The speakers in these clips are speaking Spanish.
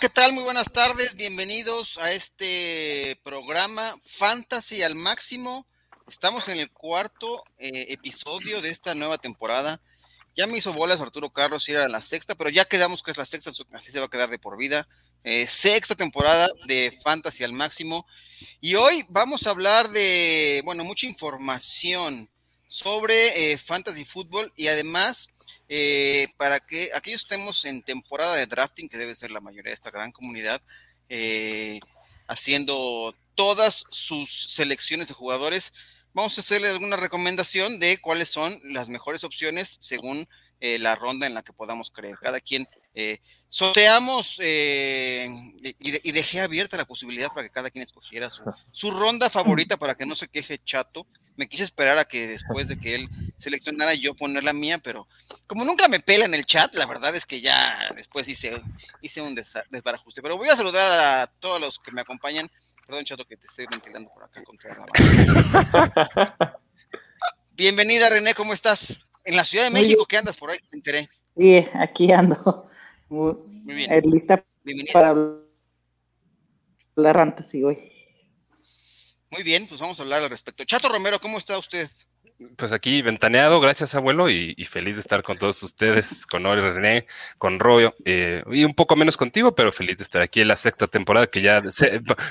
¿qué tal? Muy buenas tardes. Bienvenidos a este programa Fantasy al máximo. Estamos en el cuarto eh, episodio de esta nueva temporada. Ya me hizo bolas Arturo Carlos y era la sexta, pero ya quedamos que es la sexta, así se va a quedar de por vida. Eh, sexta temporada de Fantasy al máximo. Y hoy vamos a hablar de, bueno, mucha información sobre eh, Fantasy Fútbol y además eh, para que aquellos estemos en temporada de drafting, que debe ser la mayoría de esta gran comunidad, eh, haciendo todas sus selecciones de jugadores, vamos a hacerle alguna recomendación de cuáles son las mejores opciones según eh, la ronda en la que podamos creer. Cada quien sorteamos y, dejé abierta la posibilidad para que cada quien escogiera su, su ronda favorita para que no se queje chato me quise esperar a que después de que él seleccionara yo poner la mía, pero como nunca me pela en el chat, la verdad es que ya después hice, hice un desbarajuste. Pero voy a saludar a todos los que me acompañan. Perdón, chato, que te estoy ventilando por acá contra la Bienvenida, René, ¿cómo estás? En la Ciudad de México, ¿qué andas por ahí? Me enteré. Sí, aquí ando. Muy, bien. Eh, lista Bienvenida. para hablar antes, sí, güey. Muy bien, pues vamos a hablar al respecto. Chato Romero, ¿cómo está usted? Pues aquí ventaneado, gracias abuelo, y, feliz de estar con todos ustedes, con Ori René, con Royo, eh, y un poco menos contigo, pero feliz de estar aquí en la sexta temporada que ya,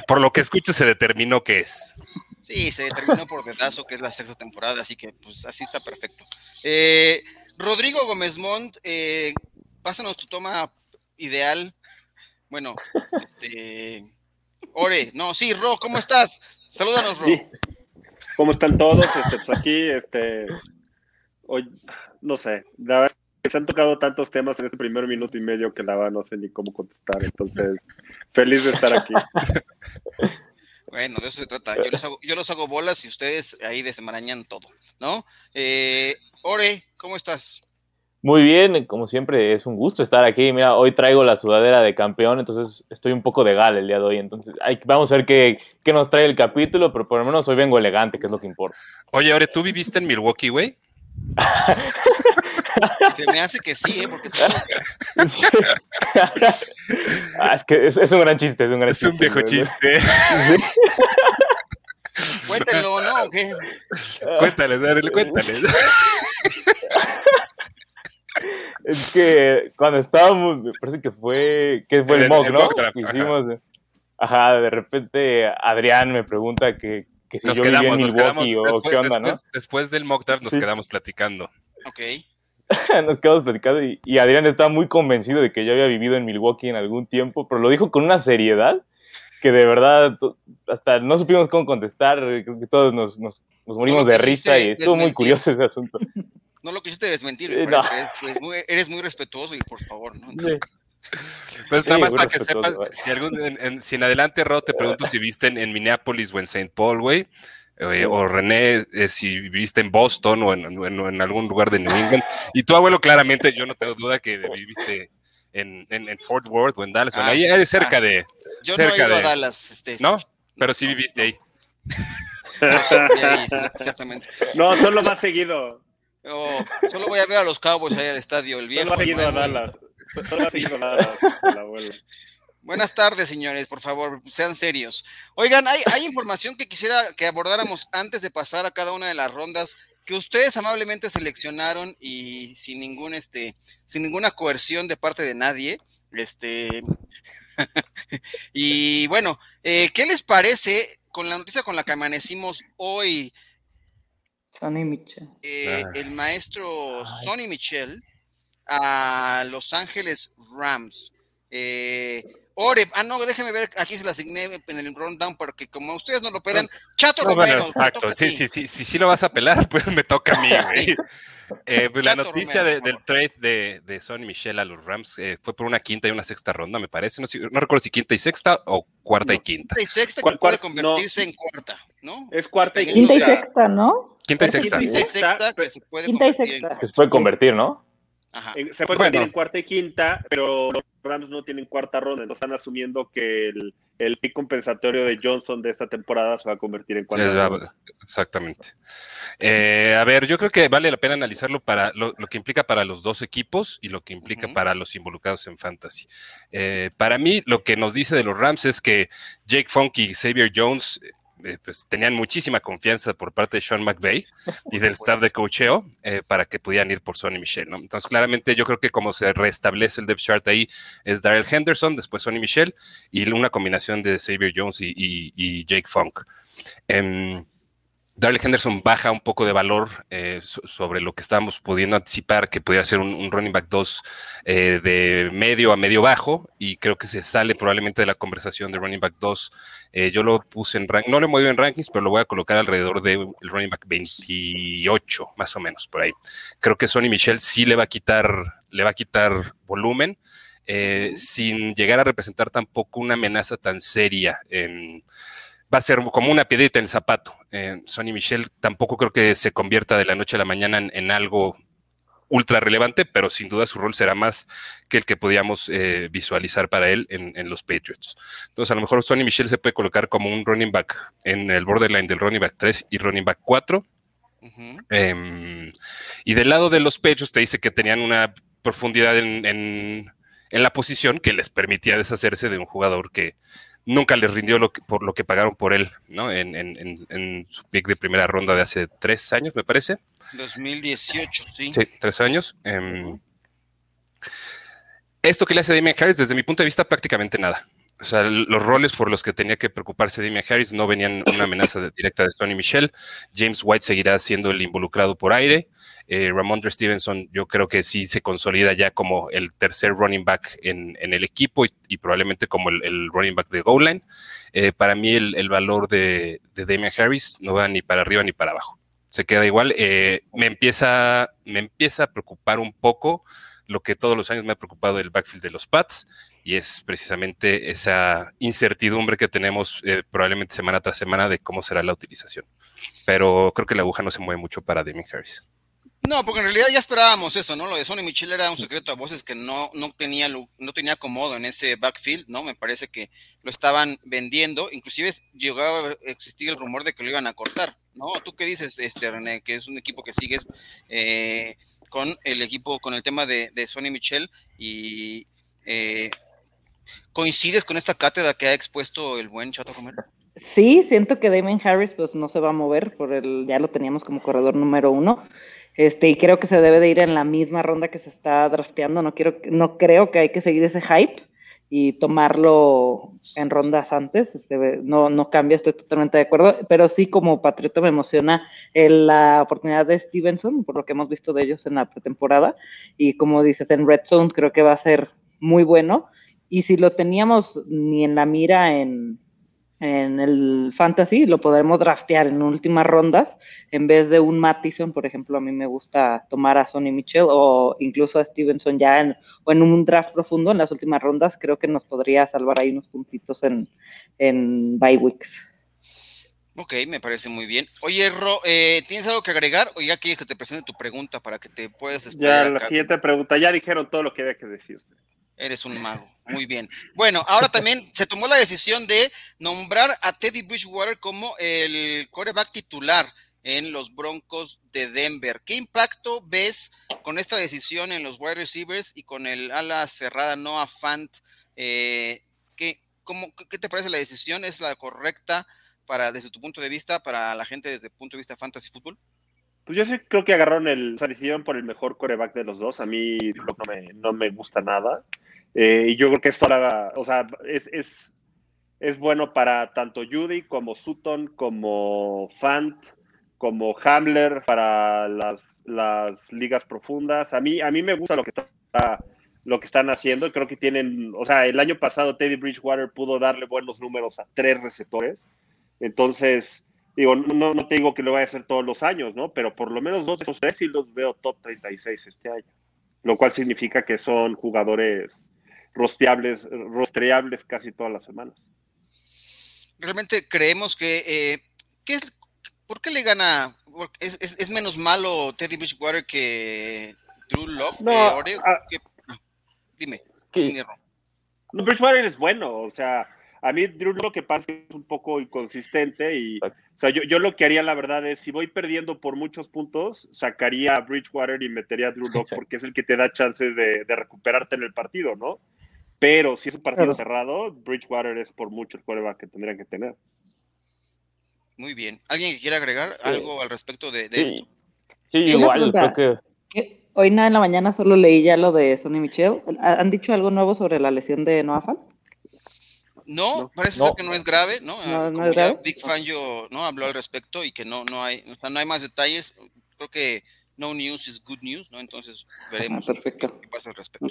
por lo que escucho, se determinó que es. Sí, se determinó por pedazo que es la sexta temporada, así que pues así está perfecto. Eh, Rodrigo Gómez Montt, eh, pásanos tu toma ideal. Bueno, este... Ore, no, sí, Ro, ¿cómo estás? Salúdanos, Ro. ¿Cómo están todos? Este, pues aquí, este, hoy, no sé, la verdad se han tocado tantos temas en este primer minuto y medio que la verdad no sé ni cómo contestar, entonces, feliz de estar aquí. Bueno, de eso se trata. Yo los hago, yo los hago bolas y ustedes ahí desmarañan todo, ¿no? Eh, Ore, ¿cómo estás? Muy bien, como siempre, es un gusto estar aquí. Mira, hoy traigo la sudadera de campeón, entonces estoy un poco de gala el día de hoy. Entonces, vamos a ver qué, qué, nos trae el capítulo, pero por lo menos hoy vengo elegante, que es lo que importa. Oye, ahora, ¿tú viviste en Milwaukee, güey? Se me hace que sí, ¿eh? Porque ah, es que es, un gran chiste, es un gran es un viejo chiste. Cuéntalo, ¿no? ¿Qué? Cuéntales, dale, cuéntales. Es que cuando estábamos, me parece que fue, que fue el, mock, ¿no? Hicimos, ajá. de repente Adrián me pregunta que, que si yo vivía en Milwaukee o qué onda, ¿no? Después del mock draft nos quedamos platicando. Ok. nos quedamos platicando y, y, Adrián estaba muy convencido de que yo había vivido en Milwaukee en algún tiempo, pero lo dijo con una seriedad que de verdad hasta no supimos cómo contestar, creo que todos nos, nos, nos morimos de risa y estuvo muy curioso ese asunto. No lo quisiste desmentir, eres, muy, respetuoso y por favor, ¿no? Pues nada más para que sepas, si, algún, en, si en adelante, Rod, te pregunto si viste en, Minneapolis o en St. Paul, güey, eh, o René, eh, si viviste en Boston o en, algún lugar de New England. Y tu abuelo, claramente, yo no tengo duda que viviste en, Fort Worth o en Dallas. bueno, ahí es cerca ah, de. Yo no he ido a Dallas. Este, ¿No? Pero sí viviste ahí. exactamente. No, solo más seguido. Oh, solo voy a ver a los Cowboys ahí al estadio, el viejo. Buenas tardes, señores, por favor, sean serios. Oigan, hay, hay, información que quisiera que abordáramos antes de pasar a cada una de las rondas que ustedes amablemente seleccionaron y sin ningún este, sin ninguna coerción de parte de nadie. Este y bueno, eh, ¿qué les parece con la noticia con la que amanecimos hoy? Sonny Michel. Eh, el maestro Sonny Michel a Los Ángeles Rams. Eh, Ore, ah, no, déjeme ver, aquí se la asigné en el rundown porque como ustedes no lo pelan, Chato Romero. exacto, sí, sí, sí, si sí, lo vas a pelar, pues me toca a mí, güey. Eh, pues la noticia del trade de, de Sonny Michel a los Rams fue por una quinta y una sexta ronda, me parece. No, recuerdo si quinta y sexta o cuarta y quinta. Quinta y sexta que puede convertirse en cuarta, ¿no? Es cuarta y quinta. Quinta y sexta, ¿no? Quinta y sexta. Quinta y sexta que se puede quinta convertir. Y sexta. Que se puede convertir, ¿no? Ajá. Se puede convertir en cuarta y quinta, pero los Rams no tienen cuarta ronda, no están asumiendo que el, el pick compensatorio de Johnson de esta temporada se va a convertir en cuatro. exactamente. Eh, a ver, yo creo que vale la pena analizarlo para lo, que implica para los dos equipos y lo que implica para los involucrados en fantasy. Eh, para mí, lo que nos dice de los Rams es que Jake Funk y Xavier Jones eh, pues, tenían muchísima confianza por parte de Sean McVay y del staff de cocheo eh, para que pudieran ir por Sonny Michel. ¿no? Entonces, claramente, yo creo que como se restablece el depth chart ahí es Daryl Henderson, después Sonny Michel y una combinación de Xavier Jones y, Jake Funk. Em, Darley Henderson baja un poco de valor eh, sobre lo que estábamos pudiendo anticipar que pudiera ser un, running back 2 eh, de medio a medio bajo y creo que se sale probablemente de la conversación de running back 2. Eh, yo lo puse en rank, no lo he movido en rankings, pero lo voy a colocar alrededor del running back 28, más o menos por ahí. Creo que Sonny Michel sí le va a quitar, le va a quitar volumen. sin llegar a representar tampoco una amenaza tan seria en, va a ser como una piedrita en el zapato. Eh, Sonny Michel tampoco creo que se convierta de la noche a la mañana en, algo ultra relevante, pero sin duda su rol será más que el que podíamos eh, visualizar para él en, los Patriots. Entonces, a lo mejor Sonny Michel se puede colocar como un running back en el borderline del running back 3 y running back 4. Em, y del lado de los Patriots te dice que tenían una profundidad en, en, la posición que les permitía deshacerse de un jugador que nunca les rindió lo por lo que pagaron por él, ¿no? En, su pick de primera ronda de hace tres años, me parece. 2018, sí. Sí, tres años. Em, esto que le hace Damian Harris, desde mi punto de vista, prácticamente nada. O sea, los roles por los que tenía que preocuparse Damian Harris no venían una amenaza directa de Tony Michel. James White seguirá siendo el involucrado por aire. Eh, Ramondre Stevenson, yo creo que sí se consolida ya como el tercer running back en, el equipo y, probablemente como el, running back de goal line. Eh, para mí, el, valor de, de, Damian Harris no va ni para arriba ni para abajo. Se queda igual. Eh, me, empieza, me empieza a preocupar un poco lo que todos los años me ha preocupado el backfield de los Pats y es precisamente esa incertidumbre que tenemos eh, probablemente semana tras semana de cómo será la utilización. Pero creo que la aguja no se mueve mucho para Damien Harris. No, porque en realidad ya esperábamos eso, ¿no? Lo de Sonny Michel era un secreto a voces que no, no tenía no tenía acomodo en ese backfield, ¿no? Me parece que lo estaban vendiendo, inclusive llegaba a existir el rumor de que lo iban a cortar, ¿no? ¿Tú qué dices, este René, que es un equipo que sigues eh, con el equipo, con el tema de, de Sonny Michel y eh, ¿Coincides con esta cátedra que ha expuesto el buen Chato Comer? Sí, siento que Damon Harris pues no se va a mover, por el, ya lo teníamos como corredor número uno. Este, y creo que se debe de ir en la misma ronda que se está drafteando. No quiero, no creo que hay que seguir ese hype y tomarlo en rondas antes. Este, no, no cambia, estoy totalmente de acuerdo. Pero sí, como patriota me emociona la oportunidad de Stevenson, por lo que hemos visto de ellos en la pretemporada. Y como dices, en Red Zone creo que va a ser muy bueno y si lo teníamos ni en la mira en, el fantasy, lo podemos draftear en últimas rondas, en vez de un Mattison, por ejemplo, a mí me gusta tomar a Sonny Mitchell o incluso a Stevenson ya en, o en un draft profundo en las últimas rondas, creo que nos podría salvar ahí unos puntitos en, en bye weeks. Ok, me parece muy bien. Oye, Ro, eh, ¿tienes algo que agregar o ya quieres que te presente tu pregunta para que te puedas explicar? Ya, la siguiente pregunta, ya dijeron todo lo que había que decir usted. Eres un mago. Muy bien. Bueno, ahora también se tomó la decisión de nombrar a Teddy Bridgewater como el coreback titular en los Broncos de Denver. ¿Qué impacto ves con esta decisión en los wide receivers y con el ala cerrada Noah Fant? Eh, ¿qué, ¿Qué te parece la decisión? ¿Es la correcta para, desde tu punto de vista, para la gente desde el punto de vista fantasy fútbol? Pues yo sí creo que agarraron el, o sea, por el mejor coreback de los dos. A mí no me, no me gusta nada. Eh, y yo creo que esto o sea, es, es, es, bueno para tanto Judy como Sutton, como Fant, como Hamler, para las, las ligas profundas. A mí, a mí me gusta lo que está lo que están haciendo. Creo que tienen, o sea, el año pasado Teddy Bridgewater pudo darle buenos números a tres receptores. Entonces, digo, no, no te digo que lo vaya a hacer todos los años, ¿no? Pero por lo menos dos de esos tres sí los veo top 36 este año. Lo cual significa que son jugadores rosteables, rostreables casi todas las semanas. Realmente creemos que, eh, es, ¿por qué le gana? ¿Es, es, menos malo Teddy Bridgewater que Drew Locke? No, dime. no, Bridgewater es bueno, o sea, A mí Drew lo que pasa es que es un poco inconsistente y, o sea, yo, yo, lo que haría la verdad es, si voy perdiendo por muchos puntos, sacaría a Bridgewater y metería a Drew Lock porque es el que te da chance de, de, recuperarte en el partido, ¿no? Pero si es un partido cerrado, Bridgewater es por mucho el quarterback que tendrían que tener. Muy bien. ¿Alguien que quiera agregar algo al respecto de, de esto? Sí, igual, creo que... Hoy nada en la mañana solo leí ya lo de Sonny Michel. ¿Han dicho algo nuevo sobre la lesión de Noah? No, parece que no es grave, ¿no? no, no es grave. Big Fan yo no habló al respecto y que no, no hay, o sea, no hay más detalles. Creo que no news is good news, ¿no? Entonces veremos qué pasa al respecto.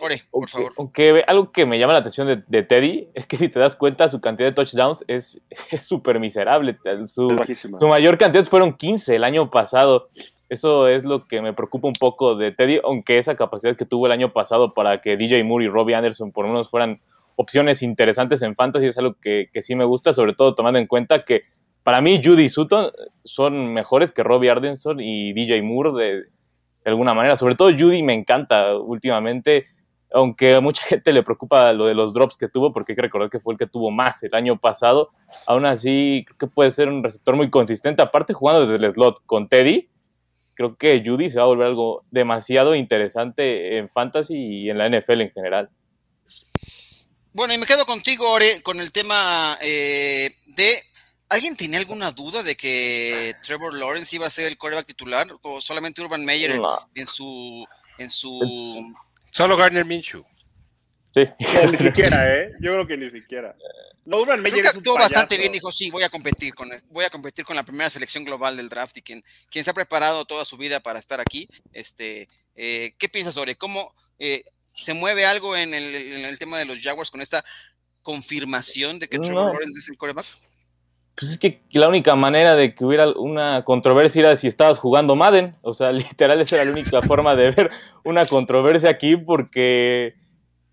Ore, por favor. Aunque algo que me llama la atención de, Teddy es que si te das cuenta, su cantidad de touchdowns es súper miserable. Su, su, mayor cantidad fueron 15 el año pasado. Eso es lo que me preocupa un poco de Teddy, aunque esa capacidad que tuvo el año pasado para que DJ Moore y Robbie Anderson por lo menos fueran opciones interesantes en fantasy es algo que, sí me gusta, sobre todo tomando en cuenta que para mí Judy Sutton son mejores que Robbie Anderson y DJ Moore de, alguna manera. Sobre todo Judy me encanta últimamente, aunque a mucha gente le preocupa lo de los drops que tuvo, porque hay que recordar que fue el que tuvo más el año pasado. Aún así, creo que puede ser un receptor muy consistente. Aparte, jugando desde el slot con Teddy, creo que Judy se va a volver algo demasiado interesante en fantasy y en la NFL en general. Bueno, y me quedo contigo, Ore, con el tema eh, de. ¿Alguien tenía alguna duda de que Trevor Lawrence iba a ser el coreback titular? ¿O solamente Urban Meyer en su. en su. Solo Gardner Minshew. Sí. ni siquiera, ¿eh? Yo creo que ni siquiera. No, Urban Meyer creo que actuó bastante bien, dijo, sí, voy a competir con voy a competir con la primera selección global del draft y quien, quien se ha preparado toda su vida para estar aquí. Este, eh, ¿Qué piensas, Ore? ¿Cómo eh, se mueve algo en el, tema de los Jaguars con esta confirmación de que Trevor Lawrence es el coreback? Pues es que la única manera de que hubiera una controversia era si estabas jugando Madden. O sea, literal, esa era la única forma de ver una controversia aquí porque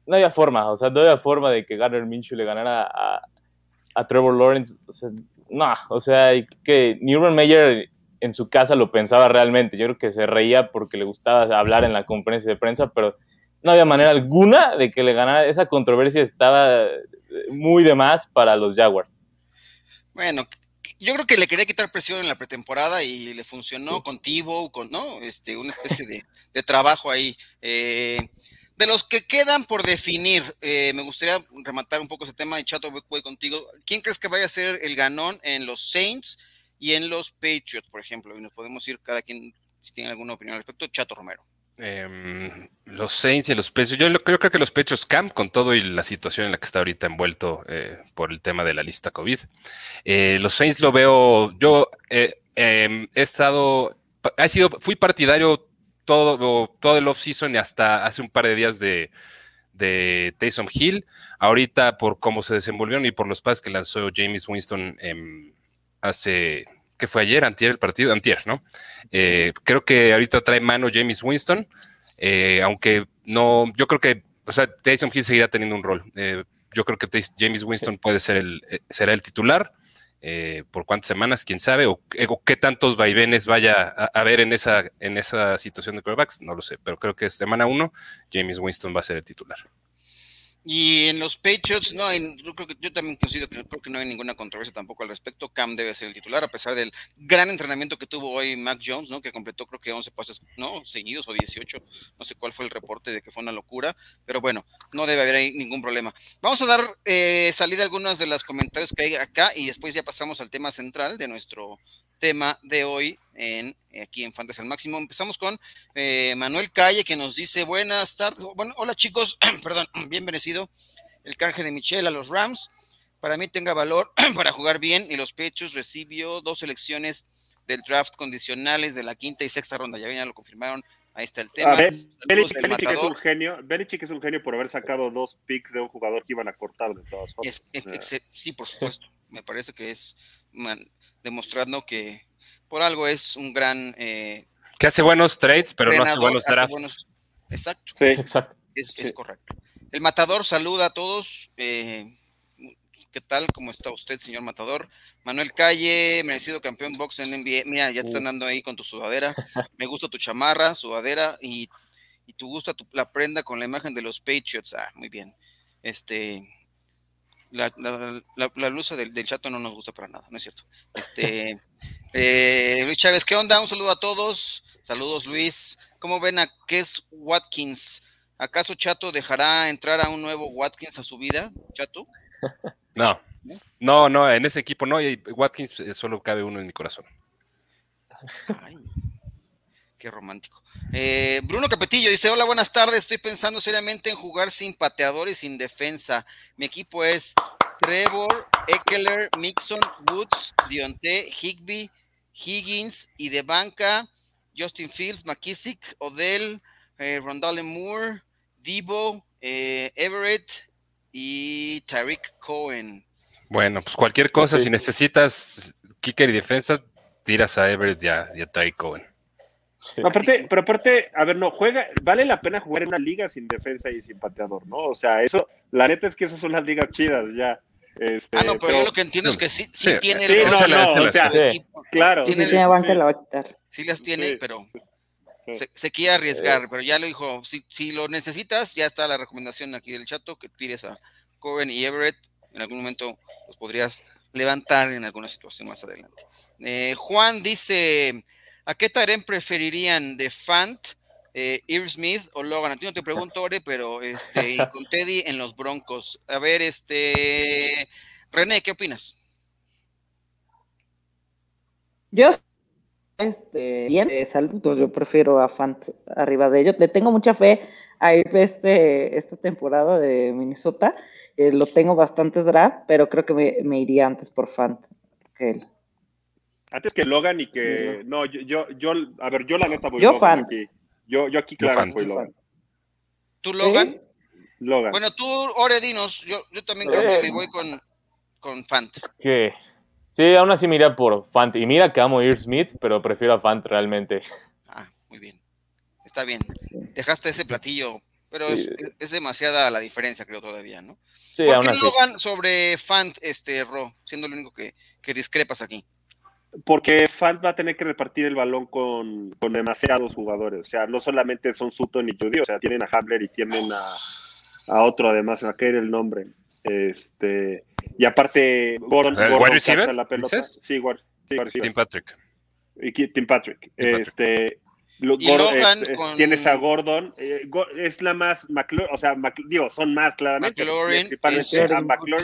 no había forma. O sea, no había forma de que Garner Minshew le ganara a, Trevor Lawrence. O sea, no, o sea, que ni Urban Meyer en su casa lo pensaba realmente. Yo creo que se reía porque le gustaba hablar en la conferencia de prensa, pero no había manera alguna de que le ganara. Esa controversia estaba muy de más para los Jaguars. Bueno, yo creo que le quería quitar presión en la pretemporada y le funcionó con Tivo, con ¿no? este, una especie de, trabajo ahí. Eh, de los que quedan por definir, eh, me gustaría rematar un poco ese tema y Chato, voy contigo. ¿Quién crees que vaya a ser el ganón en los Saints y en los Patriots, por ejemplo? Y nos podemos ir cada quien, si tiene alguna opinión al respecto. Chato Romero. Em, los Saints y los Pechos. Yo, creo que los Pechos Camp, con todo y la situación en la que está ahorita envuelto eh, por el tema de la lista COVID. Eh, los Saints lo veo. Yo eh, em, he estado. Ha sido, fui partidario todo, todo el off-season y hasta hace un par de días de, de Taysom Hill. Ahorita, por cómo se desenvolvieron y por los pases que lanzó James Winston em, hace que fue ayer, antier el partido, antier, ¿no? Eh, creo que ahorita trae mano James Winston, eh, aunque no, yo creo que, o sea, Tyson Hill seguirá teniendo un rol. Eh, yo creo que James Winston puede ser el, será el titular. por cuántas semanas, quién sabe, o, qué tantos vaivenes vaya a haber en esa, en esa situación de quarterbacks, no lo sé, pero creo que es semana uno, James Winston va a ser el titular. Y en los Patriots, no, yo creo que yo también considero que creo que no hay ninguna controversia tampoco al respecto. Cam debe ser el titular, a pesar del gran entrenamiento que tuvo hoy Mac Jones, ¿no? Que completó creo que 11 pases, ¿no? Seguidos o 18, no sé cuál fue el reporte de que fue una locura, pero bueno, no debe haber ahí ningún problema. Vamos a dar eh, salida a algunas de las comentarios que hay acá y después ya pasamos al tema central de nuestro tema de hoy en, aquí en Fantasy al Máximo. Empezamos con eh, Manuel Calle que nos dice buenas tardes. Bueno, hola chicos, perdón, bienvenido. El canje de Michelle a los Rams. Para mí tenga valor para jugar bien y los pechos recibió dos selecciones del draft condicionales de la quinta y sexta ronda. Ya, ya lo confirmaron. Ahí está el tema. Belichick, es un genio. Belichick es un genio por haber sacado dos picks de un jugador que iban a cortar de todas formas. sí, por supuesto. Me parece que es demostrando que por algo es un gran... Eh, que hace buenos trades, pero no hace buenos drafts. exacto. Sí, exacto. Es, correcto. El Matador saluda a todos. Eh, ¿Qué tal? ¿Cómo está usted, señor Matador? Manuel Calle, merecido campeón box en NBA. Mira, ya te están dando ahí con tu sudadera. Me gusta tu chamarra, sudadera y, y tu gusta tu, la prenda con la imagen de los Patriots. Ah, muy bien. Este, La, la, luz del, chato no nos gusta para nada, no es cierto. Este, eh, Luis Chávez, ¿qué onda? Un saludo a todos. Saludos, Luis. ¿Cómo ven a es Watkins? ¿Acaso Chato dejará entrar a un nuevo Watkins a su vida, Chato? No, no, no, en ese equipo no, y Watkins eh, solo cabe uno en mi corazón. Ay, qué romántico. Eh, Bruno Capetillo dice: Hola, buenas tardes. Estoy pensando seriamente en jugar sin pateador y sin defensa. Mi equipo es Trevor, Eckler, Mixon, Woods, Dionte, Higby, Higgins y de banca Justin Fields, McKissick, Odell, eh, Rondale Moore, Debo, eh, Everett y Tariq Cohen. Bueno, pues cualquier cosa, si necesitas kicker y defensa, tiras a Everett y a, y a Tariq Cohen. Aparte, pero aparte, a ver, no, juega, vale la pena jugar en una liga sin defensa y sin pateador, ¿no? O sea, eso, la neta es que esas son las ligas chidas ya. Este, ah, no, pero, yo lo que entiendo es que sí, sí, tiene sí, no, no, o sea, claro. Tiene, sí, la va a quitar. Sí las tiene, pero se, se, quiere arriesgar, pero ya lo dijo, si, si, lo necesitas, ya está la recomendación aquí del chato, que tires a Coven y Everett, en algún momento los podrías levantar en alguna situación más adelante. Eh, Juan dice, ¿A qué Taren preferirían de Fant, eh, Smith o Logan? A ti no te pregunto, Ore, pero este, con Teddy en los Broncos. A ver, este, René, ¿qué opinas? Yo, este, bien, eh, saludos, yo prefiero a Fant arriba de ellos. Le tengo mucha fe a este, esta temporada de Minnesota. Eh, lo tengo bastante draft, pero creo que me, me iría antes por Fant que él. Antes que Logan y que. No, yo, yo, yo a ver, yo la neta voy yo fan. aquí. Yo, yo aquí, claro, voy Logan. ¿Tú, Logan? Logan. Bueno, tú, Ore, dinos. Yo, yo también creo que me voy con, con Fant. ¿Qué? Sí, aún así mira por Fant. Y mira que amo a Ir Smith, pero prefiero a Fant realmente. Ah, muy bien. Está bien. Dejaste ese platillo, pero es, es, demasiada la diferencia, creo, todavía, ¿no? Sí, ¿Por qué Logan sobre Fant, este, Ro, siendo lo único que, que discrepas aquí? Porque Fant va a tener que repartir el balón con, demasiados jugadores. O sea, no solamente son Sutton y Judy, o sea, tienen a Habler y tienen a, otro además, a caer el nombre. Este, y aparte, Gordon, Gordon receiver, la pelota. Sí, sí Tim Patrick. Y Tim Patrick. este, Logan este, tienes a Gordon, eh, es la más, o sea, digo, son más claramente. McLaurin,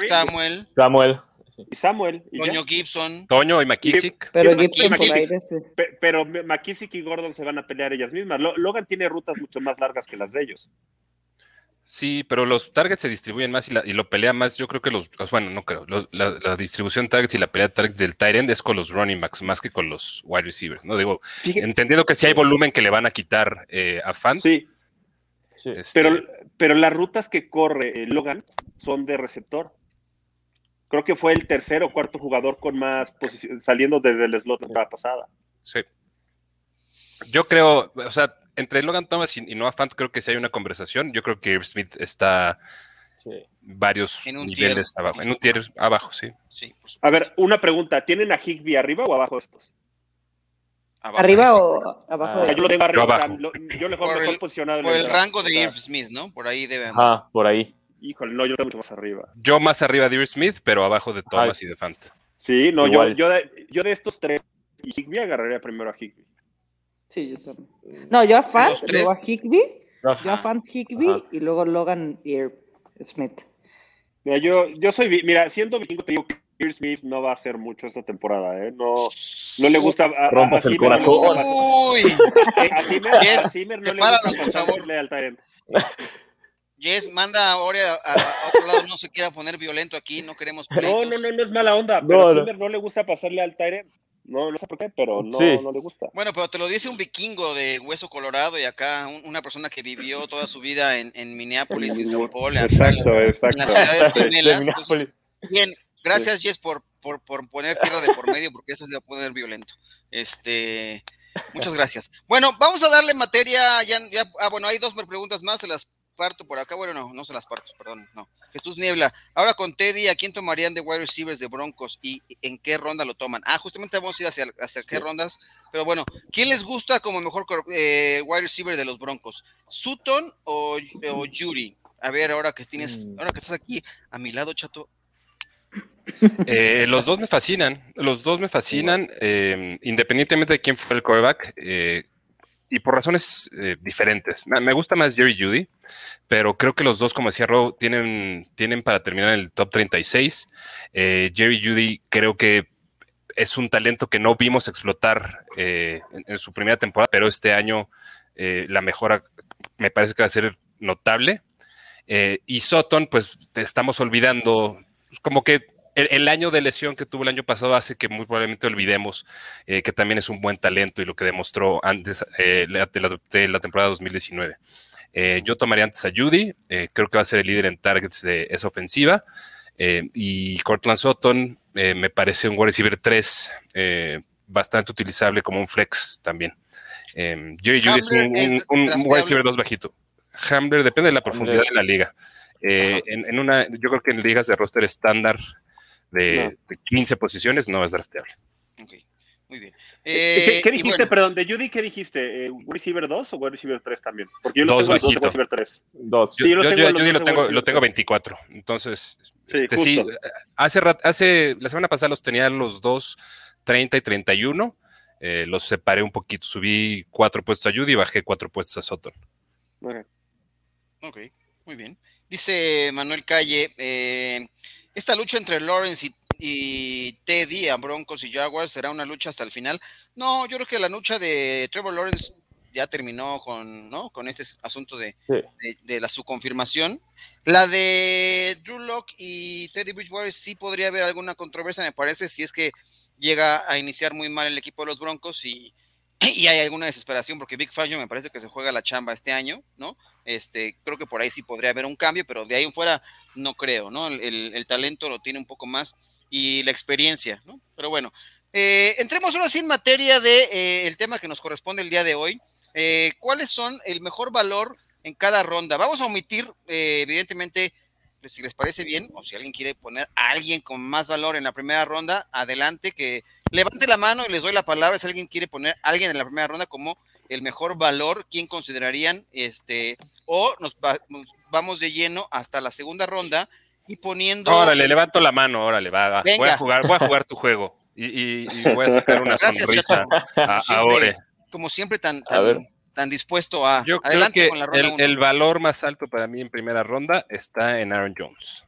Samuel. Samuel. Y Samuel. Toño Gibson. Toño y McKissick. Pero, McKissick, y Gordon se van a pelear ellas mismas. Logan tiene rutas mucho más largas que las de ellos. Sí, pero los targets se distribuyen más y, lo pelea más. Yo creo que los, bueno, no creo. la, distribución targets y la pelea de targets del tight end es con los running backs más que con los wide receivers. No digo, entendiendo que si hay volumen que le van a quitar eh, a Fant. Sí. Este pero, pero las rutas que corre eh, Logan son de receptor creo que fue el tercer o cuarto jugador con más posición, saliendo desde el slot la pasada. Sí. Yo creo, o sea, entre Logan Thomas y, Noah Fant creo que sí hay una conversación. Yo creo que Irv Smith está varios niveles abajo. En un tier abajo, sí. sí A ver, una pregunta. ¿Tienen a Higby arriba o abajo estos? ¿Arriba o abajo? O sea, yo lo tengo arriba. Yo, yo le mejor el, posicionado. Por el, rango de Irv Smith, ¿no? Por ahí debe andar. Ah, por ahí. Híjole, no, yo estoy mucho más arriba. Yo más arriba de Irv Smith, pero abajo de Thomas y de Fant. Sí, no, yo, yo, de, yo de estos tres, y Higby agarraría primero a Higby. Sí, yo también. No, yo a Fant, luego a Higby, yo a Fant Higby y luego Logan y Smith. Mira, yo, yo soy, mira, siendo vikingo te digo que Irv Smith no va a hacer mucho esta temporada, ¿eh? No, no le gusta. A, Rompas el corazón. Uy, a Zimmer, no le gusta por favor. al Yes, manda ahora a, otro lado, no se quiera poner violento aquí, no queremos No, no, no, no es mala onda, pero no, no. le gusta pasarle al Tyrant. No, no sé por qué, pero no, no, le gusta. Bueno, pero te lo dice un vikingo de hueso colorado y acá una persona que vivió toda su vida en, en Minneapolis y Sao Paulo. Exacto, exacto. En las ciudades bien, gracias Jess por, por, por, poner tierra de por medio porque eso se va a poner violento. Este, muchas gracias. Bueno, vamos a darle materia, ya, ya ah, bueno, hay dos preguntas más, se las parto por acá, bueno, no, no se las parto, perdón, no. Jesús Niebla, ahora con Teddy, ¿a quién tomarían de wide receivers de Broncos y en qué ronda lo toman? Ah, justamente vamos a ir hacia, hacia qué rondas, pero bueno, ¿quién les gusta como mejor eh, wide receiver de los Broncos? ¿Sutton o, o Yuri? A ver, ahora que tienes, mm. ahora que estás aquí a mi lado, chato, Eh, los dos me fascinan, los dos me fascinan, eh, independientemente de quién fue el quarterback, eh, y por razones diferentes. Me gusta más Jerry Judy, pero creo que los dos, como decía Rob, tienen, tienen para terminar en el top 36. Jerry Judy creo que es un talento que no vimos explotar en, en, su primera temporada, pero este año la mejora me parece que va a ser notable. y Sutton, pues te estamos olvidando, como que el, año de lesión que tuvo el año pasado hace que muy probablemente olvidemos eh, que también es un buen talento y lo que demostró antes eh, de, la, temporada 2019. Eh, yo tomaría antes a Judy, creo que va a ser el líder en targets de esa ofensiva. y Cortland Sutton me parece un wide receiver 3 bastante utilizable como un flex también. Jerry Judy es un, wide receiver 2 bajito. Hamler depende de la profundidad de la liga. en, en, una, yo creo que en ligas de roster estándar de, 15 posiciones no es drafteable. Ok, muy bien. ¿Qué, eh, dijiste, perdón, de Judy, qué dijiste? Eh, ¿Receiver 2 o wide receiver 3 también? Porque yo lo dos tengo bajito. dos receiver 3. Dos. Yo, yo, yo, Judy lo tengo, lo tengo 24. Entonces, sí, este, sí hace, hace, la semana pasada los tenía los dos, 30 y 31. Eh, los separé un poquito. Subí cuatro puestos a Judy y bajé cuatro puestos a. Okay. ok, muy bien. Dice Manuel Calle, eh, esta lucha entre Lawrence y, Teddy a Broncos y Jaguars será una lucha hasta el final. No, yo creo que la lucha de Trevor Lawrence ya terminó con, ¿no? con este asunto de, de, la, su confirmación. La de Drew Locke y Teddy Bridgewater sí podría haber alguna controversia, me parece, si es que llega a iniciar muy mal el equipo de los Broncos y, y hay alguna desesperación, porque Big Fangio me parece que se juega la chamba este año, ¿no? Este, creo que por ahí sí podría haber un cambio, pero de ahí en fuera no creo, ¿no? El, talento lo tiene un poco más y la experiencia, ¿no? Pero bueno, eh, entremos ahora sí en materia de eh, el tema que nos corresponde el día de hoy. Eh, ¿Cuáles son el mejor valor en cada ronda? Vamos a omitir, evidentemente, pues, si les parece bien, o si alguien quiere poner a alguien con más valor en la primera ronda, adelante, que levante la mano y les doy la palabra si alguien quiere poner a alguien en la primera ronda como el mejor valor, quién considerarían, este, o nos, vamos de lleno hasta la segunda ronda y poniendo. Órale, levanto la mano, órale, va, va. Voy a jugar, voy a jugar tu juego. Y, voy a sacar una sonrisa a, Ore. Como siempre, tan, tan, dispuesto a. Yo adelante con la ronda el, el, valor más alto para mí en primera ronda está en Aaron Jones.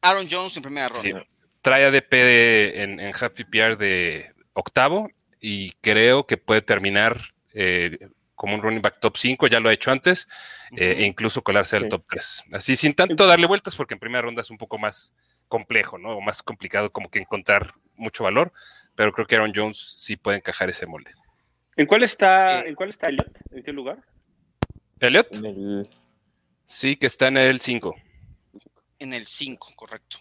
Aaron Jones en primera ronda. Trae ADP en, en Happy PR de octavo y creo que puede terminar eh, como un running back top 5, ya lo ha hecho antes, eh, e incluso colarse al top 3. Así sin tanto darle vueltas, porque en primera ronda es un poco más complejo, ¿no? O más complicado como que encontrar mucho valor, pero creo que Aaron Jones sí puede encajar ese molde. ¿En cuál está, eh, ¿en cuál está Elliot? ¿En qué lugar? ¿Elliot? Sí, que está en el 5. En el 5, correcto.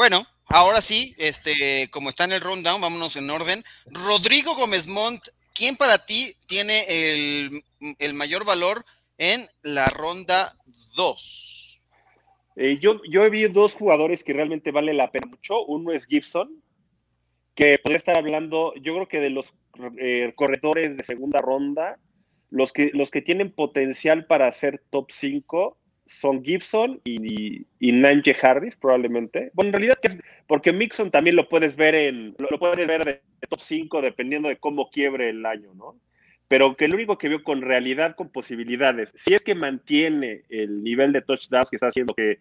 Bueno, ahora sí, este, como está en el rundown, vámonos en orden. Rodrigo Gómez Montt ¿quién para ti tiene el, mayor valor en la ronda 2? Eh, yo, yo he visto dos jugadores que realmente vale la pena mucho. Uno es Gibson, que podría estar hablando, yo creo que de los eh, corredores de segunda ronda, los que, los que tienen potencial para ser top 5 son Gibson y, y, Nanje Harris, probablemente. Bueno, en realidad, porque Mixon también lo puedes ver en, lo, puedes ver de, top 5 dependiendo de cómo quiebre el año, ¿no? Pero que el único que veo con realidad, con posibilidades, si es que mantiene el nivel de touchdowns que está haciendo, que,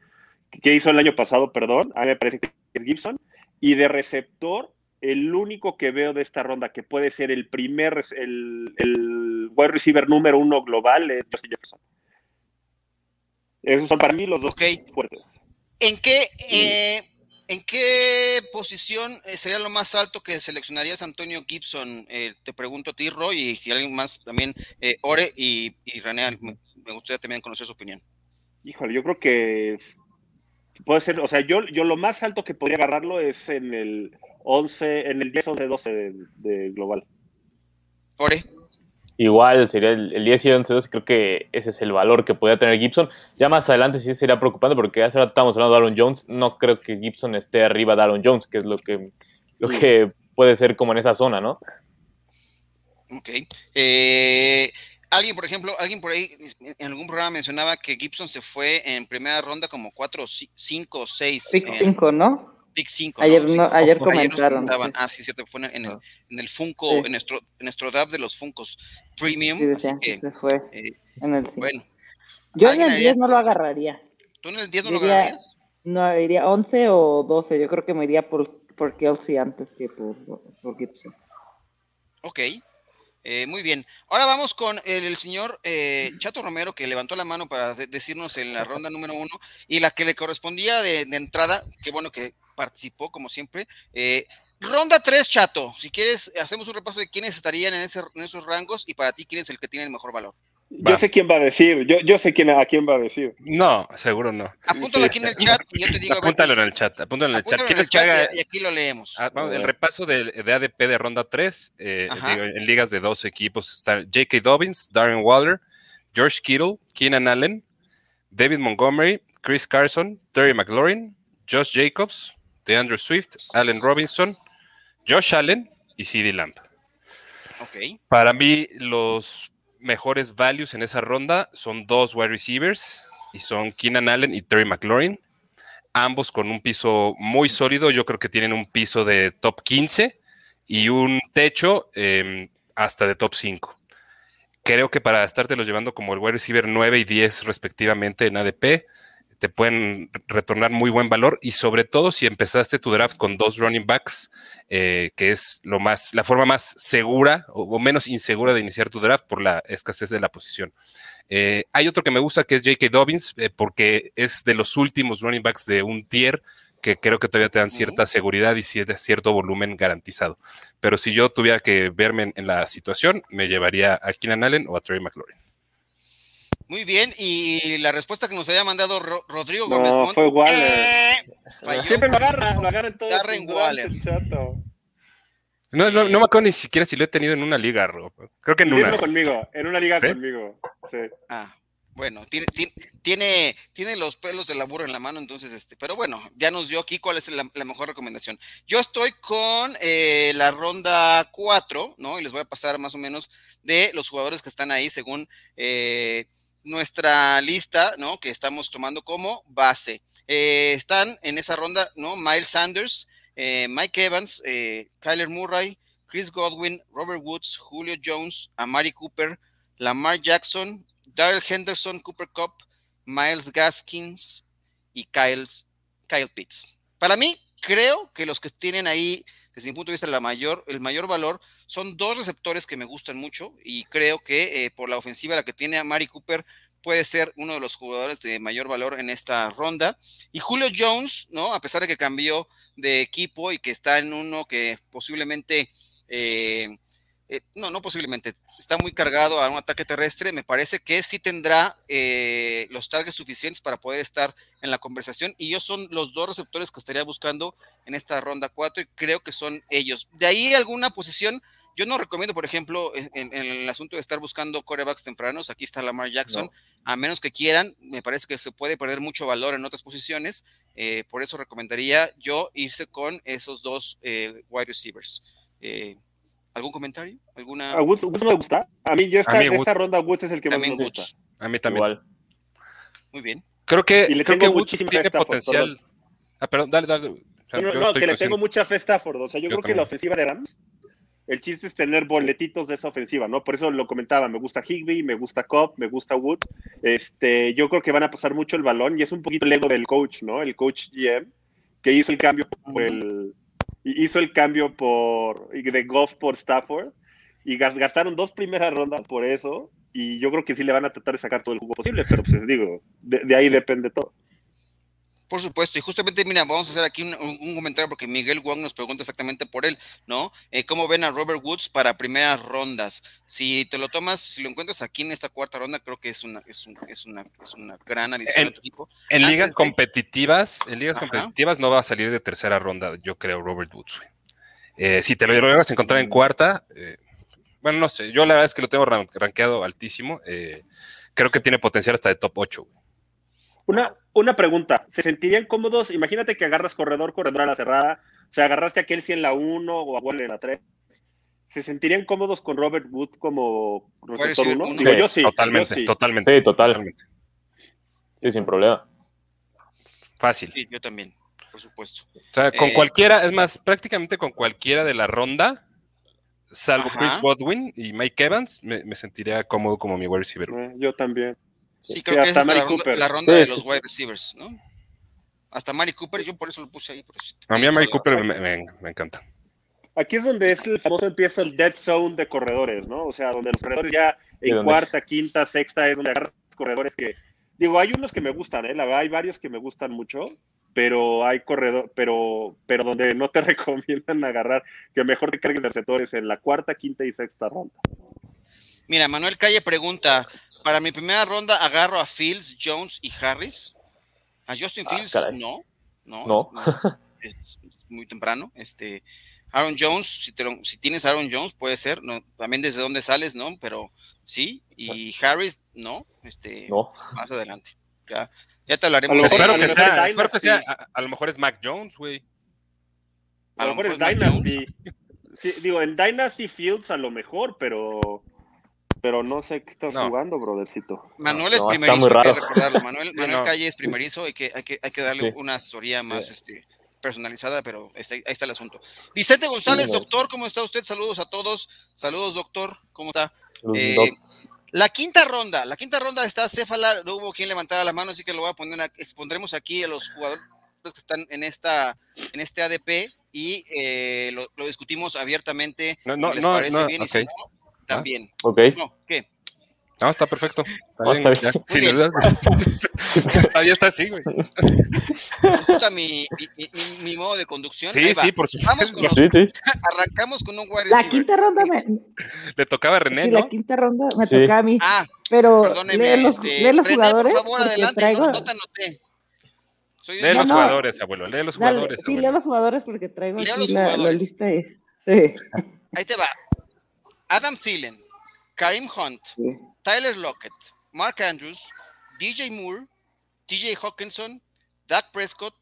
que hizo el año pasado, perdón, a mí me parece que es Gibson, y de receptor, el único que veo de esta ronda que puede ser el primer, el, el wide receiver número uno global es Justin Jefferson. Esos son para mí los dos fuertes. ¿En qué, eh, ¿En qué posición eh, sería lo más alto que seleccionarías Antonio Gibson? Eh, te pregunto a ti, Roy, y si alguien más también, Ore y, y René, me, gustaría también conocer su opinión. Híjole, yo creo que puede ser, o sea, yo, yo lo más alto que podría agarrarlo es en el 11, en el 10, 11, 12 de, de global. Ore. Igual sería el, 10 y 11 12, creo que ese es el valor que podría tener Gibson. Ya más adelante sí sería preocupante porque hace rato estábamos hablando de Aaron Jones. No creo que Gibson esté arriba de Aaron Jones, que es lo que, lo que puede ser como en esa zona, ¿no? Ok. Eh, alguien, por ejemplo, alguien por ahí en algún programa mencionaba que Gibson se fue en primera ronda como 4, 5 o 6. Pick 5, ¿no? Pick 5. Ayer, no, ayer comentaron. Ayer Ah, sí, cierto, fue en el, en el Funko, en, nuestro, en nuestro draft de los Funcos Premium. Sí, así que, se fue eh, en el bueno. Yo en el 10 no lo agarraría. ¿Tú en el 10 no lo agarrarías? No, iría 11 o 12. Yo creo que me iría por, por Kelsey antes que por, por Gibson. Ok. Eh, muy bien. Ahora vamos con el, señor eh, Chato Romero, que levantó la mano para decirnos en la ronda número uno y la que le correspondía de, entrada, qué bueno que participó, como siempre. Eh, ronda 3, Chato. Si quieres, hacemos un repaso de quiénes estarían en, ese, en esos rangos y para ti quién es el que tiene el mejor valor. Yo sé quién va a decir, yo, yo sé quién, a quién va a decir. No, seguro no. Apúntalo aquí en el chat y yo te digo. Apúntalo en el chat, apúntalo en el chat. En el chat y aquí lo leemos. Ah, el repaso de, de, ADP de ronda 3, eh, en ligas de dos equipos, están J.K. Dobbins, Darren Waller, George Kittle, Keenan Allen, David Montgomery, Chris Carson, Terry McLaurin, Josh Jacobs, DeAndre Swift, Allen Robinson, Josh Allen y CeeDee Lamb. Okay. Para mí, los mejores values en esa ronda son dos wide receivers y son Keenan Allen y Terry McLaurin, ambos con un piso muy sólido. Yo creo que tienen un piso de top 15 y un techo em, hasta de top 5. Creo que para estártelos llevando como el wide receiver 9 y 10 respectivamente en ADP, te pueden retornar muy buen valor y sobre todo si empezaste tu draft con dos running backs, eh, que es lo más, la forma más segura o, menos insegura de iniciar tu draft por la escasez de la posición. Eh, hay otro que me gusta que es J.K. Dobbins, eh, porque es de los últimos running backs de un tier que creo que todavía te dan cierta seguridad y cierto volumen garantizado. Pero si yo tuviera que verme en, la situación, me llevaría a Keenan Allen o a Trey McLaurin. Muy bien, y la respuesta que nos había mandado Rodrigo Gómez no, fue Waller. Eh, Siempre lo agarra, lo agarra en todo. Darren Waller. No, no, no me acuerdo ni siquiera si lo he tenido en una liga, Rob. Creo que en una. conmigo, en una liga conmigo. Sí. Ah, bueno, tiene, tiene, tiene, los pelos de la burra en la mano, entonces, este, pero bueno, ya nos dio aquí cuál es la, mejor recomendación. Yo estoy con eh, la ronda 4, ¿no? Y les voy a pasar más o menos de los jugadores que están ahí según eh, nuestra lista, ¿no? Que estamos tomando como base. Eh, están en esa ronda, ¿no? Miles Sanders, eh, Mike Evans, eh, Kyler Murray, Chris Godwin, Robert Woods, Julio Jones, Amari Cooper, Lamar Jackson, Darrell Henderson, Cooper Cup, Miles Gaskins y Kyle, Kyle Pitts. Para mí, creo que los que tienen ahí, desde mi punto de vista, mayor, el mayor valor son dos receptores que me gustan mucho y creo que eh, por la ofensiva la que tiene a Mari Cooper puede ser uno de los jugadores de mayor valor en esta ronda. Y Julio Jones, ¿no? A pesar de que cambió de equipo y que está en uno que posiblemente, eh, eh, no, no posiblemente, está muy cargado a un ataque terrestre, me parece que sí tendrá los targets suficientes para poder estar en la conversación. Y yo son los dos receptores que estaría buscando en esta ronda 4 y creo que son ellos. De ahí alguna posición yo no recomiendo, por ejemplo, en, el asunto de estar buscando corebacks tempranos, aquí está Lamar Jackson, a menos que quieran, me parece que se puede perder mucho valor en otras posiciones, eh, por eso recomendaría yo irse con esos dos eh, wide receivers. ¿Algún comentario? ¿Alguna... A Woods, me gusta. A mí, yo esta, esta ronda Woods es el que más me gusta. A mí también. Igual. Muy bien. Creo que, creo que Woods tiene potencial. Ah, perdón, dale, dale. no, que le tengo mucha fe a Stafford. O sea, yo, creo que la ofensiva de Rams el chiste es tener boletitos de esa ofensiva, ¿no? Por eso lo comentaba, me gusta Higby, me gusta Cobb, me gusta Wood. Este, yo creo que van a pasar mucho el balón y es un poquito el ego del coach, ¿no? El coach GM, que hizo el cambio por el, hizo el cambio por, de Goff por Stafford y gastaron dos primeras rondas por eso y yo creo que sí le van a tratar de sacar todo el jugo posible, pero pues les digo, de, ahí depende todo. Por supuesto, y justamente, mira, vamos a hacer aquí un, comentario porque Miguel Wong nos pregunta exactamente por él, ¿no? Eh, ¿Cómo ven a Robert Woods para primeras rondas? Si te lo tomas, si lo encuentras aquí en esta cuarta ronda, creo que es una, es, es una, es una gran adición en, equipo. En ligas competitivas, en ligas competitivas no va a salir de tercera ronda, yo creo, Robert Woods. Eh, si te lo llevas a encontrar en cuarta, eh, bueno, no sé, yo la verdad es que lo tengo rankeado altísimo. creo que tiene potencial hasta de top 8. Una, una pregunta, ¿se sentirían cómodos? Imagínate que agarras corredor, corredor a la cerrada, o sea, agarraste a Kelsey en la 1 o a Waller en la 3. ¿Se sentirían cómodos con Robert Wood como receptor 1? Digo, yo sí. Totalmente, yo sí. totalmente. Sí, totalmente. Sí, sin problema. Fácil. Sí, yo también, por supuesto. O sea, con Eh, cualquiera, es más, prácticamente con cualquiera de la ronda, salvo Ajá. Chris Godwin y Mike Evans, me, me sentiría cómodo como mi wide receiver. Eh, yo también. Sí, Sí, creo que hasta esa es la Mari ronda, Cooper. la ronda Sí, de los wide receivers, ¿no? Hasta Mari Cooper, yo por eso lo puse ahí. pero sí, A mí a Mary la Cooper me, me- me encanta. Aquí es donde es el famoso empieza el dead zone de corredores, ¿no? O sea, donde los corredores ya en cuarta, quinta, sexta es donde agarras corredores que. Digo, hay unos que me gustan, ¿eh? La verdad, hay varios que me gustan mucho, pero hay corredor, pero, pero donde no te recomiendan agarrar, que mejor te cargues de receptores en la cuarta, quinta y sexta ronda. Mira, Manuel Calle pregunta: Para mi primera ronda, ¿agarro a Fields, Jones y Harris? A Justin Ah, Fields, caray. no. No. No. Es, es- es muy temprano. Este. Aaron Jones, si, te lo- si tienes Aaron Jones, puede ser, ¿no? También desde dónde sales, ¿no? Pero sí. Y Harris, no. Este, No. más adelante. Ya, ya te hablaremos. Mejor- Espero a que lo mejor sea, es espero que Dynasty. sea, a, a lo mejor es Mac Jones, güey. A lo mejor es Mac Dynasty. Sí, digo, en Dynasty Fields a lo mejor, pero. Pero no sé qué estás No. jugando, brothercito. Manuel es No, está primerizo, muy hay que raro. recordarlo. Manuel, Manuel no. Calle es primerizo, hay que, hay que, hay que darle Sí. una asesoría más Sí. este, personalizada, pero está- ahí está el asunto. Vicente González, Sí, doctor, ¿cómo está usted? Saludos a todos. Saludos, doctor, ¿cómo está? Eh, La quinta ronda, la quinta ronda está Céfala, no hubo quien levantara la mano, así que lo voy a poner, a- expondremos aquí a los jugadores que están en esta, en este ADP y eh, lo, lo discutimos abiertamente. No, no, si les no, parece no, bien y si ok. no, también. Ok. No, ¿qué? No, está perfecto. Está No, está bien, duda. Ahí está así, güey. ¿Les gusta mi, mi, mi- mi modo de conducción? Sí, sí, por Vamos supuesto. con los- Sí, sí. arrancamos con un wide La receiver. quinta ronda me, Le tocaba a René, sí, ¿no? la quinta ronda me Sí. toca a mí. Ah, pero perdóneme. lee los, este, lee los René, jugadores. por favor, adelante, traigo- no, no te anoté. Soy Lee No, los no. jugadores, abuelo. Lee los Dale, jugadores. sí, abuelo. leo los jugadores porque traigo Lea aquí los la, la jugadores. lista. de- Sí. Ahí te va. Adam Thielen, Karim Hunt, sí. Tyler Lockett, Mark Andrews, DJ Moore, TJ Hawkinson, Dak Prescott,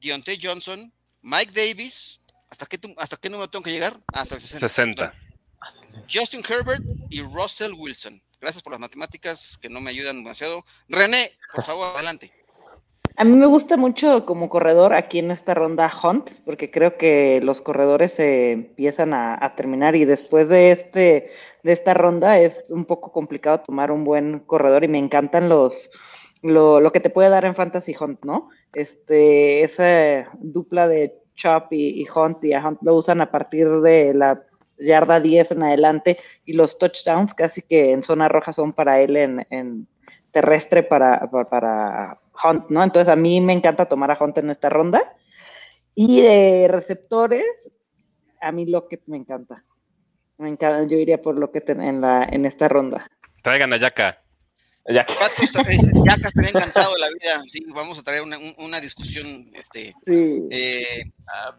Deontay Johnson, Mike Davis. ¿Hasta qué, tu- ¿Hasta qué número tengo que llegar? Hasta el 60. 60. Justin Herbert y Russell Wilson. Gracias por las matemáticas que no me ayudan demasiado. René, por favor, adelante. A mí me gusta mucho como corredor aquí en esta ronda Hunt, porque creo que los corredores se empiezan a, terminar y después de este de esta ronda es un poco complicado tomar un buen corredor y me encantan los lo, lo que te puede dar en Fantasy Hunt, ¿no? Este esa dupla de Chop y, y Hunt y a Hunt lo usan a partir de la yarda 10 en adelante y los touchdowns casi que en zona roja son para él en, en terrestre para, para Hunt, ¿no? Entonces a mí me encanta tomar a Hunt en esta ronda. Y de receptores, a mí Lockett me encanta. Me encanta, yo iría por Lockett en, en la, en esta ronda. Traigan a Yaka. Ya que- Pato, está- es- Yaka estaría encantado de la vida. Sí, vamos a traer una, un- una discusión. Este, Sí. eh, ah,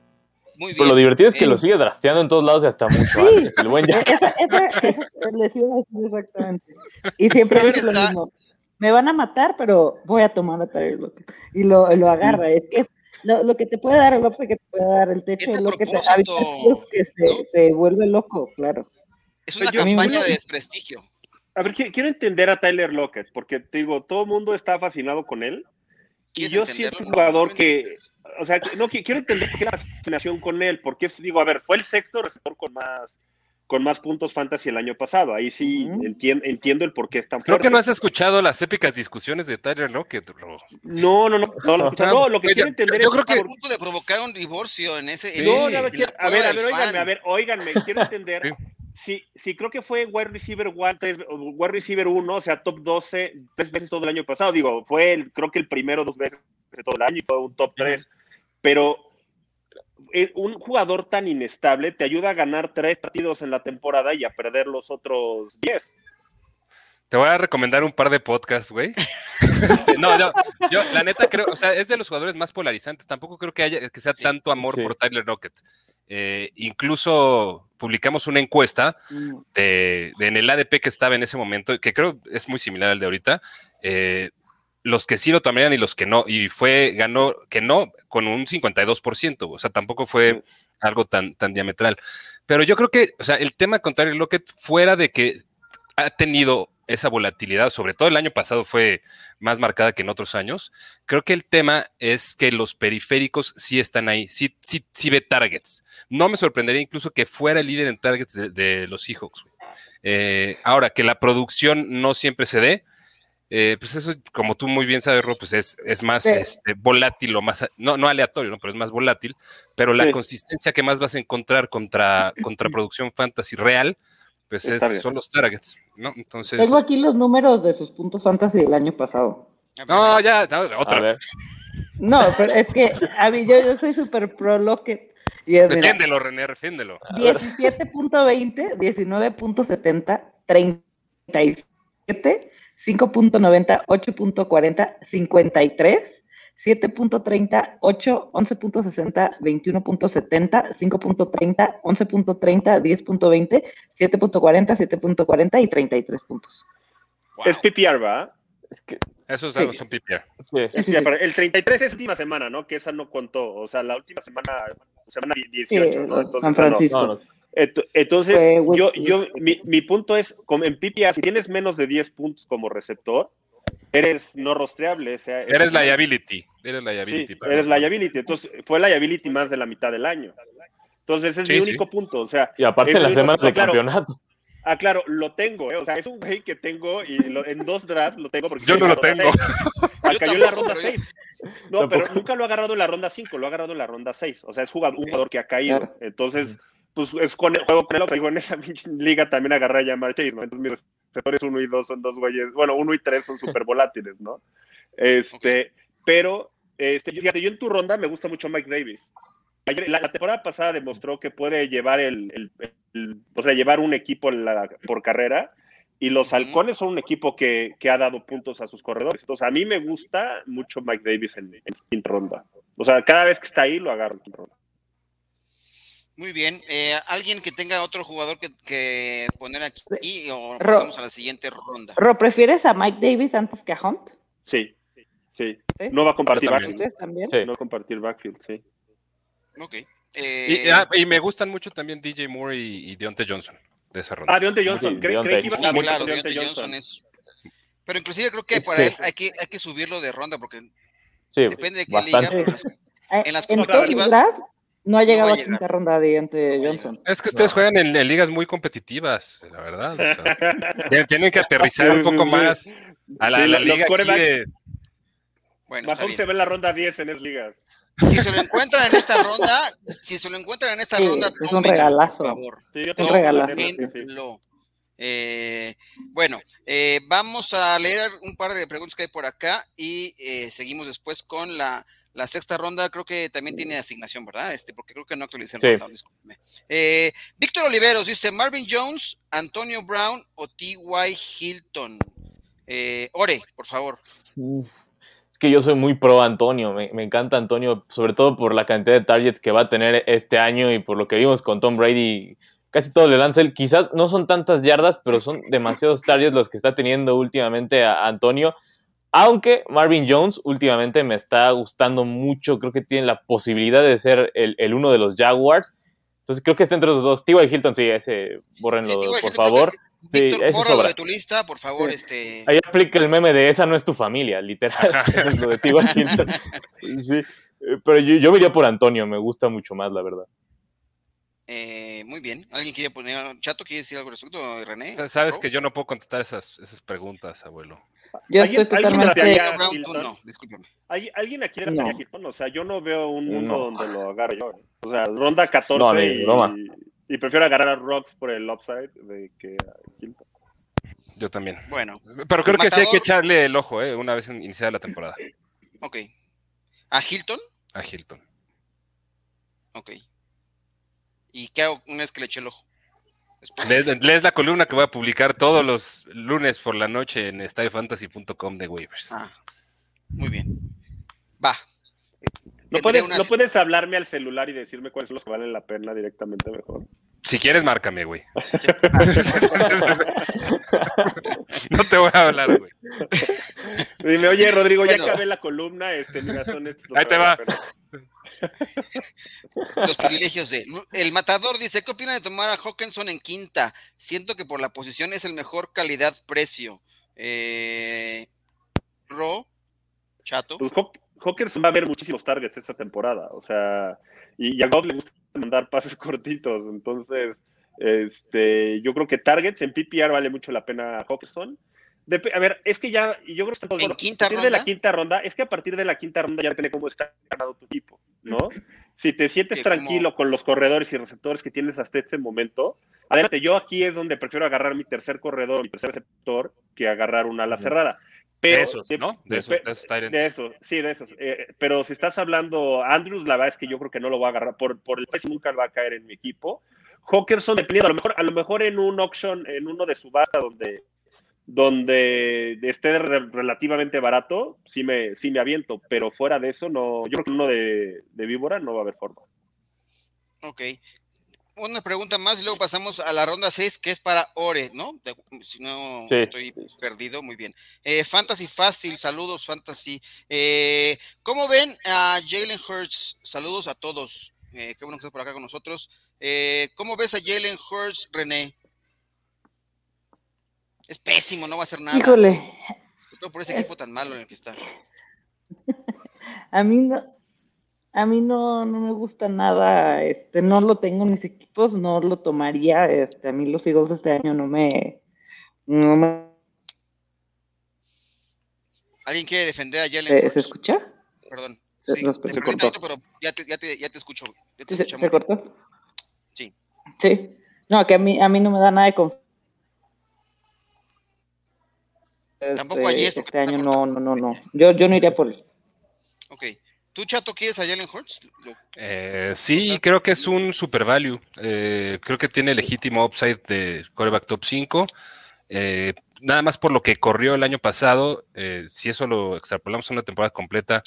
muy bien. Pero lo divertido es que Eh, lo sigue drafteando en todos lados y hasta mucho antes. El buen ya. Esa, esa, esa les iba a decir exactamente. Y siempre Es que es lo está- mismo. Me van a matar, pero voy a tomar a Tyler Lockett. Y lo, lo agarra. Es que lo, lo que te puede dar el upside que te puede dar el techo Este es lo que te es que se, ¿no? se vuelve loco, claro. Es una Yo- campaña yo- de desprestigio. A ver, qui- quiero entender a Tyler Lockett, porque te digo, todo el mundo está fascinado con él. Y ¿Quieres yo siento un jugador lo que, o sea, que- no, que- quiero entender qué es la fascinación con él, porque es, digo, a ver, fue el sexto receptor con más, con más puntos fantasy el año pasado. Ahí sí Ujú. entien- entiendo el por qué es tan Creo fuerte. que no has escuchado las épicas discusiones de Tyler Lockett, bro. No, no, no, no, lo escuché. No, lo que Oye, quiero entender yo es creo que- A por- punto de provocar un divorcio en ese. Sí. en No, no, a ver, a ver, a ver, óiganme, a ver, óiganme, quiero entender. Sí. Si, si creo que fue wide receiver one, tres- wide receiver 1, o sea, top 12, tres veces todo el año pasado. Digo, fue el, creo que el primero dos veces todo el año y fue un top 3. Pero un jugador tan inestable te ayuda a ganar tres partidos en la temporada y a perder los otros 10. Te voy a recomendar un par de podcasts, güey. Este, no, no, yo la neta creo, o sea, es de los jugadores más polarizantes. Tampoco creo que haya que sea Sí, tanto amor sí. por Tyler Lockett. Eh, incluso publicamos una encuesta Mm. de, de en el ADP que estaba en ese momento, que creo es muy similar al de ahorita. eh, los que sí lo tomarían y los que no, y fue, ganó que no con un 52%, o sea, tampoco fue algo tan, tan diametral. Pero yo creo que, o sea, el tema con Tyler Lockett, fuera de que ha tenido esa volatilidad, sobre todo el año pasado fue más marcada que en otros años. Creo que el tema es que los periféricos sí están ahí, sí, sí, sí ve targets. No me sorprendería incluso que fuera el líder en targets de, los Seahawks. Eh, ahora, que la producción no siempre se dé, eh, pues eso, como tú muy bien sabes, Ro, pues es, es más este, volátil o más, no, no aleatorio, ¿no? pero es más volátil, pero la consistencia que más vas a encontrar contra, contra producción fantasy real, pues son los targets, ¿no? Entonces... Tengo aquí los números de sus puntos fantasy del año pasado. No, ya, otra. vez. No, pero es que a mí yo, yo soy súper pro Locket. defiéndelo, René, defiéndelo. 17.20, 19.70, 37, 5.90, 8.40, 53, 7.30, 8, 11.60, 21.70, 5.30, 11.30, 10.20, 7.40, 7.40 y 33 puntos. Es PPR, ¿va? Es que... Esos sí. son PPR. Sí, el 33 es última semana, ¿no? Que esa no contó. O sea, la última semana, semana 18, ¿no? Entonces, San Francisco. No, no. Entonces, yo, yo, mi, mi, punto es, en PPR, si tienes menos de 10 puntos como receptor, eres no rostreable. O sea, eres liability. Eres liability. Sí, eres liability. Entonces, fue liability más de la mitad del año. Entonces, es mi único punto. O sea, y aparte en las semanas de campeonato. Ah, claro, lo tengo, ¿eh? o sea, es un güey que tengo y en dos drafts lo tengo porque... Yo no lo tengo. cayó en la ronda 6. No, pero nunca lo ha agarrado en la ronda 5, lo ha agarrado en la ronda 6. O sea, es jugador, un jugador que ha caído. Entonces, pues es con el juego con el digo, en esa liga también agarré a Jamar Chase, ¿no? Entonces mis receptores 1 y 2 son dos güeyes, bueno, 1 y 3 son súper volátiles, ¿no? Este, pero, este, fíjate, yo en tu ronda me gusta mucho Mike Davis. la, temporada pasada demostró que puede llevar el, o sea, llevar un equipo por carrera y los halcones son un equipo que, que, ha dado puntos a sus corredores. Entonces, a mí me gusta mucho Mike Davis en, en quinta ronda. O sea, cada vez que está ahí lo agarro en ronda. Muy bien. Eh, ¿Alguien que tenga otro jugador que, poner aquí o pasamos a la siguiente ronda? ¿Ro, prefieres a Mike Davis antes que a Hunt? Sí, sí. No va a compartir backfield. ¿También? Sí. No compartir backfield, sí. Ok. Eh, ah, y, me gustan mucho también DJ Moore y, Deontay Johnson de esa ronda. Ah, Deontay Johnson. Creo que iba a claro, Deontay Johnson. es... Pero inclusive creo que para él hay que, hay que subirlo de ronda porque depende de qué liga. en las competitivas... No ha llegado a quinta ronda de Johnson. Es que ustedes juegan en, ligas muy competitivas, la verdad. tienen que aterrizar un poco más a la, liga de... Bueno, se ve en la ronda 10 en esas ligas. Si se lo encuentran en esta ronda, si se lo encuentran en esta ronda, es un regalazo. Por favor. Sí, un regalazo. Eh, bueno, eh, vamos a leer un par de preguntas que hay por acá y eh, seguimos después con la la sexta ronda creo que también tiene asignación, ¿verdad? Este, porque creo que no actualicé el ronda, eh, Víctor Oliveros dice Marvin Jones, Antonio Brown o T.Y. Hilton. Eh, Ore, por favor. Es que yo soy muy pro Antonio, me, encanta Antonio, sobre todo por la cantidad de targets que va a tener este año y por lo que vimos con Tom Brady. Casi todo le lanza él. Quizás no son tantas yardas, pero son demasiados targets los que está teniendo últimamente a Antonio. Aunque Marvin Jones últimamente me está gustando mucho, creo que tiene la posibilidad de ser el, uno de los Jaguars. Entonces creo que está entre los dos. T.Y. Hilton, sí, ese, bórrenlo, por favor. Sí, Víctor, de tu lista, por favor. Este... Ahí aplica el meme de esa no es tu familia, literal. lo de T.Y. Hilton. Sí, pero yo, yo iría por Antonio, me gusta mucho más, la verdad. Eh, muy bien. ¿Alguien quiere poner, Chato, quiere decir algo al respecto, René? Sabes que yo no puedo contestar esas, esas preguntas, abuelo. Yo estoy totalmente... ¿Alguien aquí era no. Hilton? O sea, yo no veo un mundo donde lo agarre yo. O sea, ronda 14 y, y, prefiero agarrar a Rocks por el upside de que a Hilton. Yo también. Bueno. Pero creo que sí hay que echarle el ojo, ¿eh? Una vez iniciada la temporada. Ok. ¿A Hilton? A Hilton. Ok. ¿Y qué hago una vez que le eche el ojo? Lees, la columna que voy a publicar todos los lunes por la noche en stadiofantasy.com de waivers. Ah, muy bien. Va. ¿No puedes, ¿No puedes hablarme al celular y decirme cuáles son los que valen la pena directamente mejor? Si quieres, márcame, güey. no te voy a hablar, güey. Dime, oye, Rodrigo, ya acabé la columna. Este, mira, son estos Ahí te va. Los privilegios de. El matador dice: ¿Qué opina de tomar a Hawkinson en quinta? Siento que por la posición es el mejor calidad-precio. Eh, Ro, Chato. Pues Hawkinson va a ver muchísimos targets esta temporada. O sea, y, a Goff le gusta mandar pases cortitos. Entonces, este, yo creo que targets en PPR vale mucho la pena Hawkinson a ver, es que ya, yo creo que todo, ¿En quinta a partir de la quinta ronda, es que a partir de la quinta ronda ya depende cómo está ganado tu equipo, ¿no? Si te sientes tranquilo con los corredores y receptores que tienes hasta este momento, adelante, yo aquí es donde prefiero agarrar mi tercer corredor, mi tercer receptor, que agarrar una ala cerrada. Pero, de esos, ¿no? De, esos, de, esos, sí, de esos. Eh, pero si estás hablando, Andrews, la verdad es que yo creo que no lo va a agarrar, por, por el precio nunca va a caer en mi equipo. Hawkerson, dependiendo, a lo mejor, a lo mejor en un auction, en uno de subasta donde donde esté relativamente barato, sí me, sí me aviento, pero fuera de eso, no, yo creo que uno de, víbora no va a haber forma. Ok. Una pregunta más y luego pasamos a la ronda 6, que es para Ore, ¿no? si no estoy perdido, muy bien. Eh, Fantasy Fácil, saludos Fantasy. Eh, ¿Cómo ven a Jalen Hurts? Saludos a todos. Eh, qué bueno que estás por acá con nosotros. ¿Cómo ves a Jalen Hurts, René? Es pésimo, no va a hacer nada. Híjole. Todo por ese equipo tan malo en el que está. a mí no, a mí no, no me gusta nada, este, no lo tengo en mis equipos, no lo tomaría, este, a mí los Eagles de este año no me, no me... ¿Alguien quiere defender a Jalen? ¿Se, escucha? Perdón. Sí, se, cortó. pero ya te, ya te, ya te escucho. ¿Se, cortó? Sí. Sí. No, que a mí, a mí no me da nada de confianza Tampoco allí este, este año no, no, no, no. Yo, yo no iría por él. Ok. ¿Tú, Chato, quieres a Jalen Hurts? Eh, sí, creo que es un super value. Eh, creo que tiene legítimo upside de coreback top 5. Eh, nada más por lo que corrió el año pasado, si eso lo extrapolamos a una temporada completa,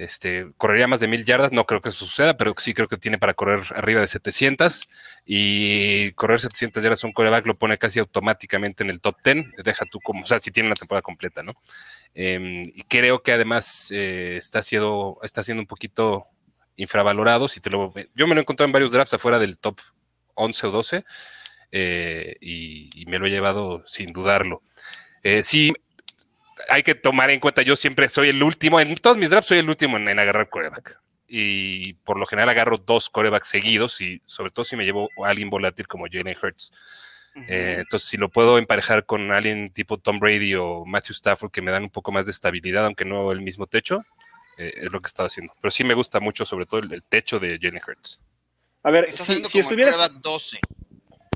este, correría más de mil yardas, no creo que eso suceda, pero sí creo que tiene para correr arriba de 700 y correr 700 yardas un coreback lo pone casi automáticamente en el top 10, deja tú como, o sea, si tiene una temporada completa, ¿no? Em, y creo que además eh, está, siendo, está siendo un poquito infravalorado, si te lo, yo me lo he encontrado en varios drafts afuera del top 11 o 12 eh, y, me lo he llevado sin dudarlo. Eh, sí, hay que tomar en cuenta, yo siempre soy el último, en todos mis drafts soy el último en, agarrar coreback. Y por lo general agarro dos corebacks seguidos y sobre todo si me llevo a alguien volátil como Jalen Hurts. Eh, entonces, si lo puedo emparejar con alguien tipo Tom Brady o Matthew Stafford que me dan un poco más de estabilidad, aunque no el mismo techo, eh, es lo que estaba haciendo. Pero sí me gusta mucho, sobre todo el, techo de Jalen Hurts. A ver, si, si estuvieras... 12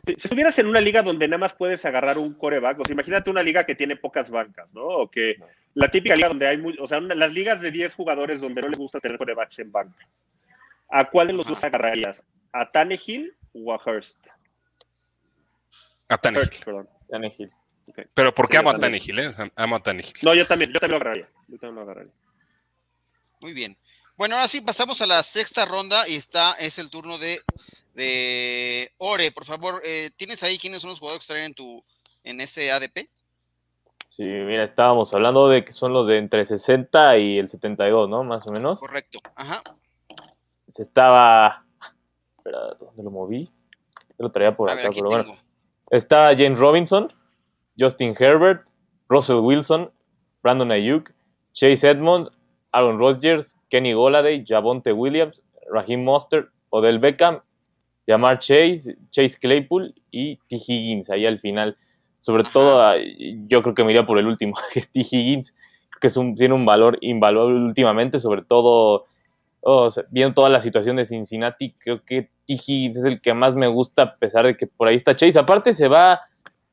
si estuvieras en una liga donde nada más puedes agarrar un coreback, o sea, imagínate una liga que tiene pocas bancas, ¿no? O que la típica liga donde hay, muy, o sea, las ligas de 10 jugadores donde no les gusta tener corebacks en banca. ¿A cuál de los dos agarrarías? ¿A Tannehill o a Hurst? A Tannehill. perdón. Tannehill. Pero ¿por qué amo a Tannehill? Eh? Amo a Tannehill. No, yo también, yo también lo agarraría. Yo también lo agarraría. Muy bien. Bueno, ahora sí pasamos a la sexta ronda y está, es el turno de de Ore, por favor, eh, ¿tienes ahí quiénes son los jugadores que están en tu en ese ADP? Sí, mira, estábamos hablando de que son los de entre 60 y el 72, ¿no? Más o menos. Correcto, ajá. Se estaba. Espera, ¿dónde lo moví? Yo lo traía por acá, pero bueno. Está James Robinson, Justin Herbert, Russell Wilson, Brandon Ayuk, Chase Edmonds, Aaron Rodgers, Kenny Goladay, Javonte Williams, Raheem Mostert, Odell Beckham Llamar Chase, Chase Claypool y T. Higgins ahí al final. Sobre todo, ah, yo creo que me iría por el último, que es T. Higgins, que es un, tiene un valor invaluable últimamente, sobre todo viendo toda la situación de Cincinnati, creo que T. Higgins es el que más me gusta, a pesar de que por ahí está Chase. Aparte, se va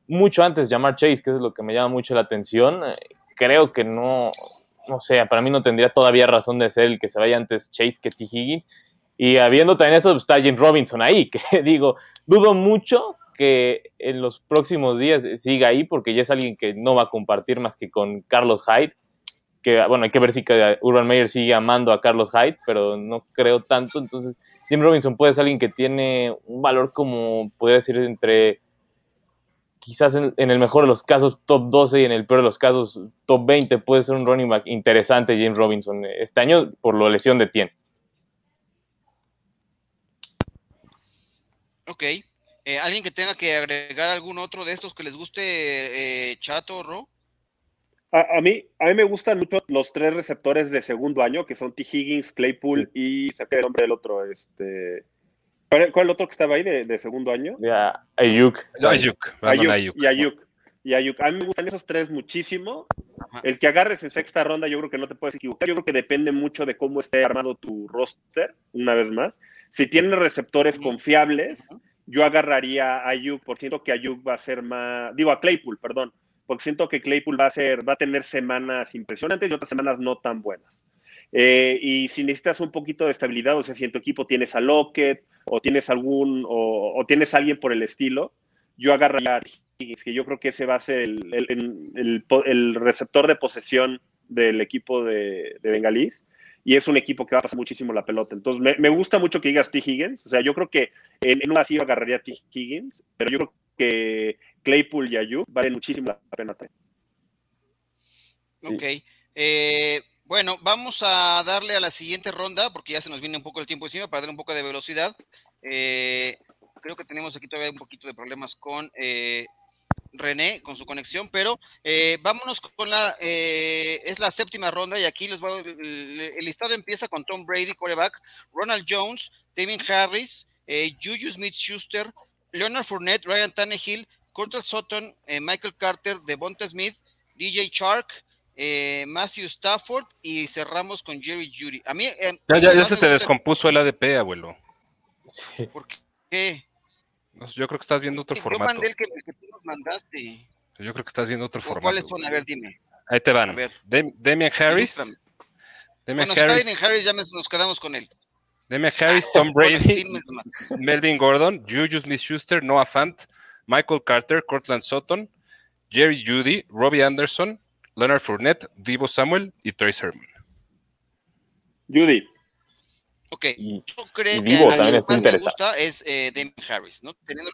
mucho antes llamar Chase, que es lo que me llama mucho la atención. Creo que no, no sé, para mí no tendría todavía razón de ser el que se vaya antes Chase que T. Higgins. Y habiendo también eso, pues, está James Robinson ahí, que digo, dudo mucho que en los próximos días siga ahí, porque ya es alguien que no va a compartir más que con Carlos Hyde. Que bueno, hay que ver si Urban Meyer sigue amando a Carlos Hyde, pero no creo tanto. Entonces, James Robinson puede ser alguien que tiene un valor como, podría decir, entre quizás en, en, el mejor de los casos top 12 y en el peor de los casos top 20 puede ser un running back interesante James Robinson este año por la lesión de Tien. Ok. Eh, ¿Alguien que tenga que agregar algún otro de estos que les guste, eh, Chato o Ro? A, mí, a mí me gustan mucho los tres receptores de segundo año, que son T. Higgins, Claypool y saqué el nombre del otro, este. ¿Cuál, es el otro que estaba ahí de, segundo año? Ya, Ayuk. Ayuk. Ayuk. Y Ayuk. Y Ayuk. A mí me gustan esos tres muchísimo. El que agarres en sexta ronda, yo creo que no te puedes equivocar. Yo creo que depende mucho de cómo esté armado tu roster, una vez más. Si tienes receptores confiables, yo agarraría a Ayuk, por siento que Ayuk va a ser más, digo a Claypool, perdón, porque siento que Claypool va a ser, va a tener semanas impresionantes y otras semanas no tan buenas. Eh, y si necesitas un poquito de estabilidad, o sea, si en tu equipo tienes a Lockett o tienes algún, o, tienes a alguien por el estilo, yo agarraría a Higgins, que yo creo que ese va a ser el, receptor de posesión del equipo de, de Bengalís y es un equipo que va a pasar muchísimo la pelota. Entonces, me, gusta mucho que digas T. Higgins. O sea, yo creo que en, una así agarraría a T. Higgins, pero yo creo que Claypool y Ayuk valen muchísimo la pena. Ok. Eh, bueno, vamos a darle a la siguiente ronda, porque ya se nos viene un poco el tiempo encima, para darle un poco de velocidad. Eh, creo que tenemos aquí todavía un poquito de problemas con eh, René con su conexión, pero eh, vámonos con la, eh, es la séptima ronda y aquí les voy, el, el, listado empieza con Tom Brady, quarterback, Ronald Jones, David Harris, eh, Juju Smith-Schuster, Leonard Fournette, Ryan Tannehill, Curtis Sutton, Michael Carter, Devonta Smith, DJ Chark, Matthew Stafford y cerramos con Jerry Judy. A mí, ya, ya, ya se te descompuso el ADP, abuelo. ¿Por qué? yo creo que estás viendo otro formato. Yo mandé el que, tú nos mandaste. Yo creo que estás viendo otro formato. ¿Cuáles son? A ver, dime. Ahí te van. A ver. Harris. Damian bueno, Harris. Damian Harris, ya nos quedamos con él. Damian Harris, Tom Brady, Melvin Gordon, Juju Smith-Schuster, Noah Fant, Michael Carter, Cortland Sutton, Jerry Judy, Robbie Anderson, Leonard Fournette, Divo Samuel y Trace Herman. Judy. Ok, yo creo que a mí más me gusta es eh, Damien Harris, ¿no? Teniendo...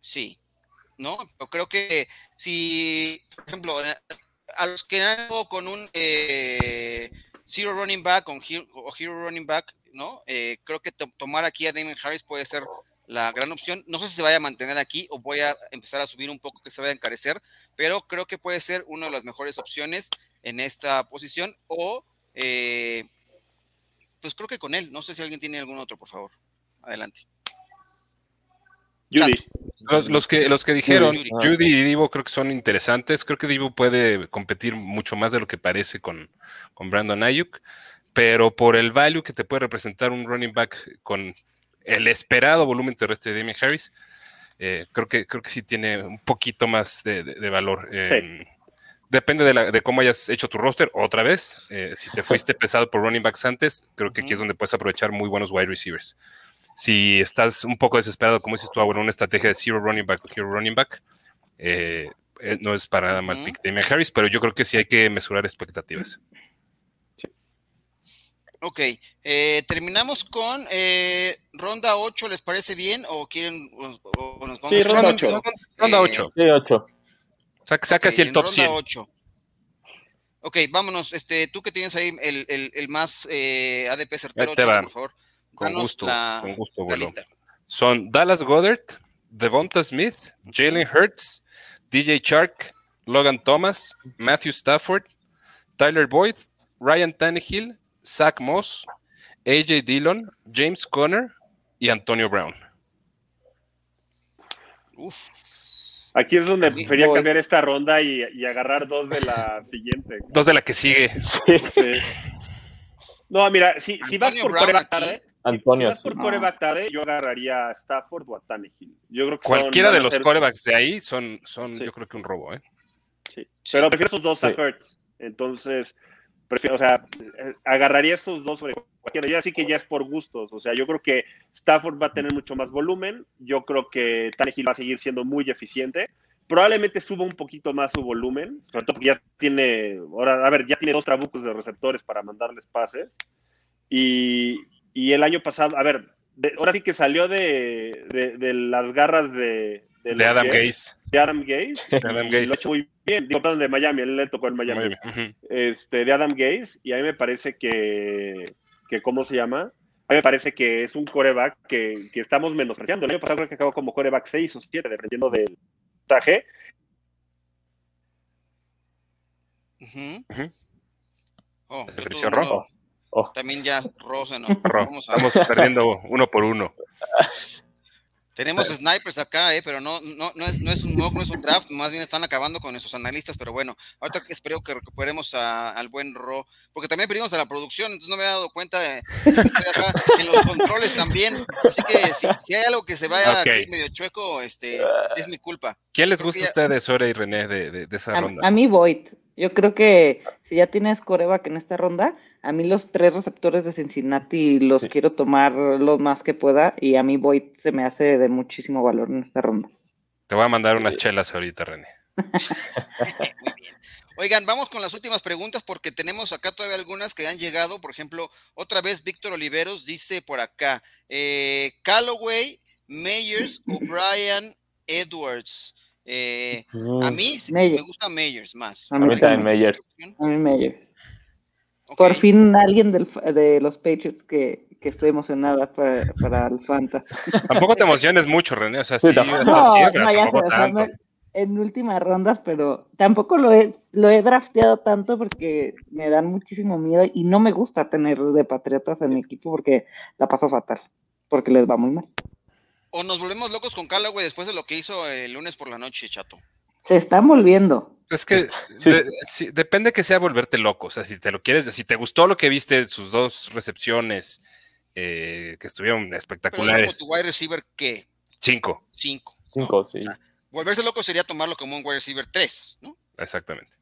Sí, ¿no? Yo creo que si, por ejemplo, eh, a los que han con un eh, zero running back o hero, running back, ¿no? Eh, creo que tomar aquí a Damien Harris puede ser la gran opción. No sé si se vaya a mantener aquí o voy a empezar a subir un poco que se vaya a encarecer, pero creo que puede ser una de las mejores opciones en esta posición o eh, pues creo que con él. No sé si alguien tiene algún otro, por favor. Adelante. Judy. Los, que, los que dijeron, Judy, y Divo creo que son interesantes. Creo que Divo puede competir mucho más de lo que parece con, con Brandon Ayuk, pero por el value que te puede representar un running back con el esperado volumen terrestre de Damien Harris, eh, creo, que, creo que sí tiene un poquito más de, valor. Sí depende de, cómo hayas hecho tu roster. Otra vez, eh, si te fuiste pesado por running backs antes, creo que aquí es donde puedes aprovechar muy buenos wide receivers. Si estás un poco desesperado, como dices tú, en una estrategia de zero running back o hero running back, eh, eh, no es para nada mal pick de Harris, pero yo creo que sí hay que mesurar expectativas. Ok, terminamos con ronda 8, ¿les parece bien? ¿O quieren? O, nos vamos sí, ronda 8. Ronda 8. Sí, 8. Saca, saca así el top 100. Ok, vámonos. Este, tú que tienes ahí el, el, el más eh, ADP certero, por favor. Con gusto, con gusto, bueno. Son Dallas Goddard, Devonta Smith, Jalen Hurts, DJ Chark, Logan Thomas, Matthew Stafford, Tyler Boyd, Ryan Tannehill, Zach Moss, AJ Dillon, James Conner y Antonio Brown. Uf. Aquí es donde prefería cambiar esta ronda y, agarrar dos de la siguiente. Dos de la que sigue. No, mira, si, si vas por coreback tarde, Antonio, si vas por coreback tarde, yo agarraría a Stafford o a Tannehill. Yo creo que Cualquiera de los corebacks de ahí son, son yo creo que un robo, ¿eh? Sí. Pero prefiero esos dos a Hurts. Entonces, prefiero, o sea, agarraría estos dos sobre cualquiera. Ya sí que ya es por gustos. O sea, yo creo que Stafford va a tener mucho más volumen. Yo creo que Tannehill va a seguir siendo muy eficiente. Probablemente suba un poquito más su volumen, sobre todo porque ya tiene, ahora, a ver, ya tiene dos trabucos de receptores para mandarles pases. Y, y el año pasado, a ver, ahora sí que salió de, de, las garras de, de, Adam Gaze. De Adam Gaze. De Adam Gaze. Lo ha hecho muy bien. Digo, perdón, de Miami. Él le tocó en Miami. este, de Adam Gaze. Y a mí me parece que, que ¿cómo se llama? A mí me parece que es un coreback que, que estamos menospreciando. El año pasado creo que acabó como coreback 6 o 7, dependiendo del traje. Oh, rojo. Oh. También ya rosa, ¿no? Vamos Estamos perdiendo uno por uno. Tenemos snipers acá, eh, pero no, no, no, es, no es un mock, no es un draft, más bien están acabando con esos analistas, pero bueno, ahorita espero que recuperemos al buen Ro, porque también pedimos a la producción, entonces no me he dado cuenta de, acá, en los controles también, así que si, si hay algo que se vaya aquí medio chueco, este, es mi culpa. ¿Quién les gusta a ustedes, Ore y René, de, de, esa ronda? A mí Void, yo creo que si ya tienes coreback en esta ronda, a mí los tres receptores de Cincinnati los quiero tomar lo más que pueda y a mí Boyd se me hace de muchísimo valor en esta ronda. Te voy a mandar unas chelas ahorita, René. Oigan, vamos con las últimas preguntas porque tenemos acá todavía algunas que han llegado. Por ejemplo, otra vez Víctor Oliveros dice por acá, eh, Callaway, Meyers, O'Brien, Edwards. Eh, a mí me gusta Meyers más. A mí también Meyers. A mí Meyers. Por fin alguien de los Patriots que, estoy emocionada para, el Fantasy. Tampoco te emociones mucho, René. O sea, sí, en últimas rondas, pero tampoco lo he, lo he drafteado tanto porque me dan muchísimo miedo y no me gusta tener de Patriotas en mi equipo porque la paso fatal, porque les va muy mal. O nos volvemos locos con Callaway después de lo que hizo el lunes por la noche, chato. Se están volviendo. Es que depende que sea volverte loco. O sea, si te lo quieres, si te gustó lo que viste, sus dos recepciones eh, que estuvieron espectaculares. ¿Tu wide receiver qué? Cinco. Cinco. Cinco, sí. volverse loco sería tomarlo como un wide receiver tres, ¿no? Exactamente.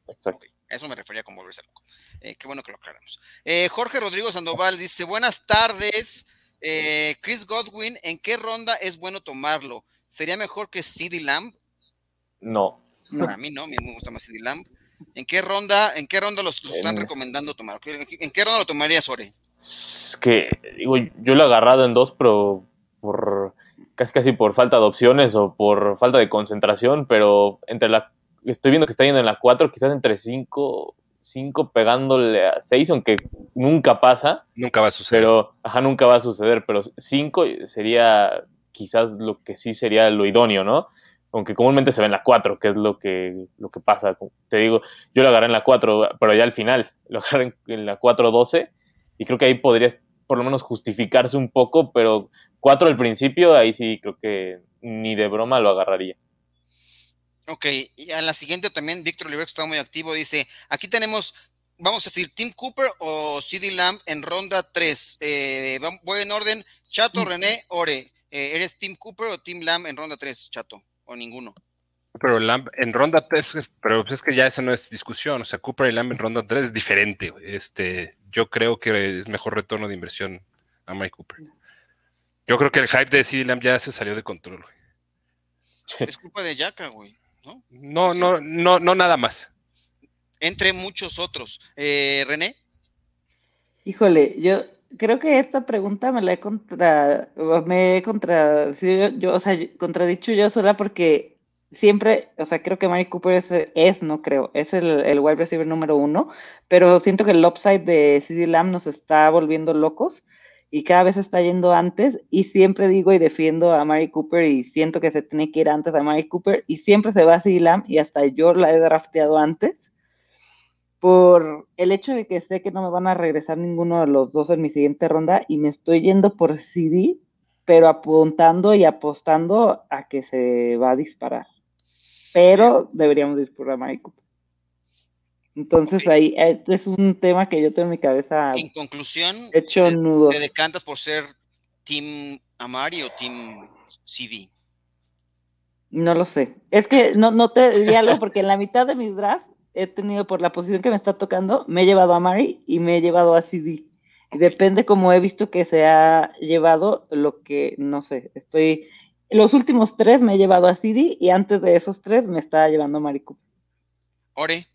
Eso me refería como volverse loco. Eh, qué bueno que lo aclaramos. Eh, Jorge Rodrigo Sandoval dice: Buenas tardes. Chris Godwin, ¿en qué ronda es bueno tomarlo? ¿Sería mejor que CD Lamb? No. A mí no, a mí me gusta más CD Lamb. ¿En qué ronda, en qué ronda los, están recomendando tomar? ¿En qué ronda lo tomarías, Ore? Es que, digo, yo lo he agarrado en dos, pero por casi casi por falta de opciones o por falta de concentración, pero entre la estoy viendo que está yendo en la cuatro, quizás entre cinco, cinco pegándole a seis, aunque nunca pasa. Nunca va a suceder. Pero, ajá, nunca va a suceder, pero cinco sería quizás lo que sí sería lo idóneo, ¿no? Aunque comúnmente se ve en la 4, que es lo que, lo que pasa. Te digo, yo lo agarré en la 4, pero ya al final, lo agarré en la 4-12, y creo que ahí podría por lo menos justificarse un poco, pero 4 al principio, ahí sí creo que ni de broma lo agarraría. Ok, y a la siguiente también, Víctor Oliver, que está muy activo, dice, aquí tenemos, vamos a decir, Tim Cooper o CD Lamb en ronda 3. Eh, voy en orden, Chato. René, Ore. Eh, ¿Eres Tim Cooper o Tim Lamb en ronda 3, Chato? Ninguno. Pero Lamb en ronda 3, pero es que ya esa no es discusión. O sea, Cooper y Lamb en ronda 3 es diferente. Este, yo creo que es mejor retorno de inversión a Mike Cooper. Yo creo que el hype de CD Lamb ya se salió de control, Es culpa de Yaka, güey. ¿no? No, no, no, no, nada más. Entre muchos otros. Eh, René. Híjole, yo creo que esta pregunta me la he contra, me he contra, yo, o sea, contradicho yo sola porque siempre, o sea, creo que Mike Cooper es, no creo, es el, el, wide receiver número uno, pero siento que el upside de CD Lamb nos está volviendo locos y cada vez está yendo antes y siempre digo y defiendo a Mary Cooper y siento que se tiene que ir antes a Mary Cooper y siempre se va a CD Lamb y hasta yo la he drafteado antes por el hecho de que sé que no me van a regresar ninguno de los dos en mi siguiente ronda y me estoy yendo por CD, pero apuntando y apostando a que se va a disparar. Pero deberíamos ir por Michael. Entonces ahí eh, es un tema que yo tengo en mi cabeza. En conclusión, hecho nudos. ¿te decantas por ser Team Amari o Team CD? No lo sé. Es que no, no te diría algo porque en la mitad de mis drafts he tenido por la posición que me está tocando, me he llevado a Mari y me he llevado a CD. Y depende como he visto que se ha llevado lo que, no sé, estoy... Los últimos tres me he llevado a CD y antes de esos tres me estaba llevando a Mari Cooper. Ore.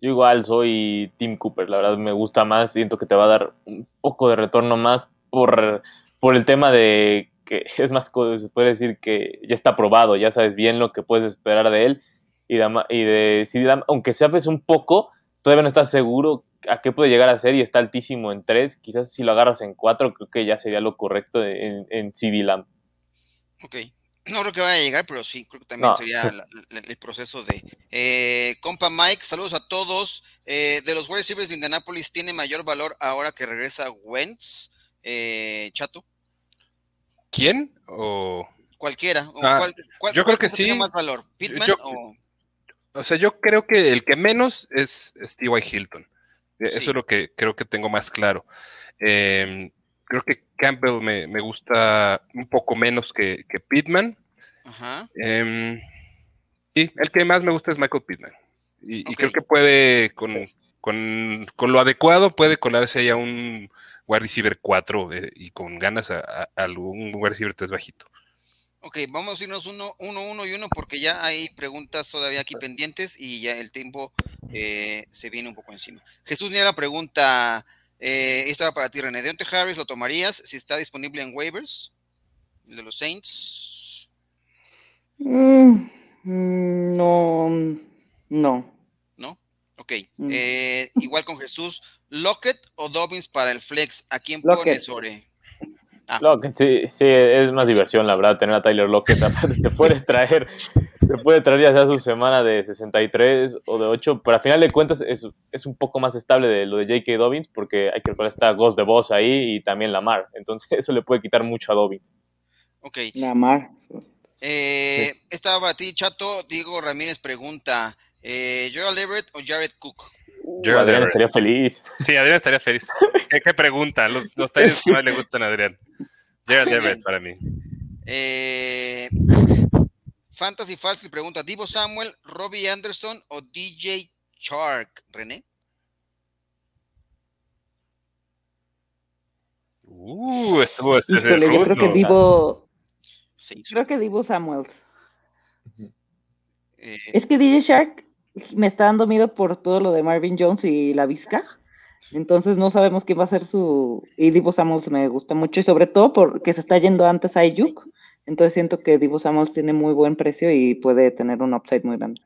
Yo igual soy Tim Cooper, la verdad me gusta más, siento que te va a dar un poco de retorno más por, por el tema de que es más, se puede decir que ya está probado, ya sabes bien lo que puedes esperar de él y de, y de CD aunque sabes un poco, todavía no estás seguro a qué puede llegar a ser y está altísimo en 3. Quizás si lo agarras en 4, creo que ya sería lo correcto en, en CD Lamb. Ok. No creo que vaya a llegar, pero sí, creo que también sería el proceso de. Eh, compa Mike, saludos a todos. Eh, de los wide receivers de Indianapolis, ¿tiene mayor valor ahora que regresa Wentz? Eh, Chato. ¿Quién? O... Cualquiera. Ah, yo creo que sí. más valor? ¿Pitman o.? O sea, yo creo que el que menos es Steve Hilton. Eso es lo que creo que tengo más claro. Em, creo que Campbell me, gusta un poco menos que, que Pittman. Ajá. Em, y el que más me gusta es Michael Pittman. Y, creo que puede, con, lo adecuado, puede colarse ahí a un wide receiver 4 eh, y con ganas a, algún wide receiver 3 bajito. Ok, vamos a irnos uno, uno, uno y uno porque ya hay preguntas todavía aquí pendientes y ya el tiempo eh, se viene un poco encima. Jesús Niera pregunta, eh, esta va para ti, René. Deontay Harris, ¿lo tomarías si está disponible en waivers? ¿El de los Saints? Mm, mm, no, no. ¿No? Ok. Mm. Eh, igual con Jesús, ¿Lockett o Dobbins para el flex? ¿A quién pones, Ore? Ah. Lockett, sí, sí, es más diversión, la verdad, tener a Tyler Lockett. Aparte, te puede traer, te puede traer ya sea su semana de 63 o de 8, pero a final de cuentas es, es un poco más estable de lo de J.K. Dobbins, porque hay que recordar está Ghost de Boss ahí y también Lamar. Entonces, eso le puede quitar mucho a Dobbins. Ok. Lamar. Eh, Estaba a ti, Chato. Diego Ramírez pregunta: eh, ¿Gerald Everett o Jared Cook? Uh, Adrián estaría feliz. Sí, Adrián estaría feliz. ¿Qué, pregunta? Los, los que más le gustan a Adrián. Gerald para mí. Eh, Fantasy Falsi pregunta: ¿Divo Samuel, Robbie Anderson o DJ Shark? René. Uh, estuvo ese Yo creo que Divo. creo que Divo Samuels. Eh, es que DJ Shark me está dando miedo por todo lo de Marvin Jones y la Vizca. Entonces no sabemos quién va a ser su... Y Divo Samuels me gusta mucho y sobre todo porque se está yendo antes a Ayuk. Entonces siento que Divo Samuels tiene muy buen precio y puede tener un upside muy grande.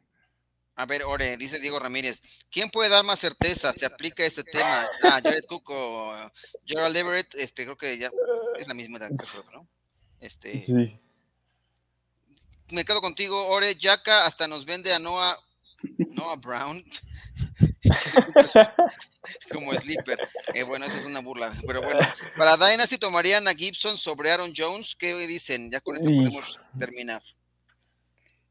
A ver, Ore, dice Diego Ramírez, ¿quién puede dar más certeza? ¿Se aplica este tema? Ah, Jared Cook o Gerald Everett, este, creo que ya es la misma edad, ¿no? Este, sí. Me quedo contigo, Ore. Yaka hasta nos vende a Noah, Noah Brown como sleeper. Eh, bueno, esa es una burla. Pero bueno, para Dynasty tomarían a Gibson sobre Aaron Jones. ¿Qué dicen? Ya con esto podemos terminar.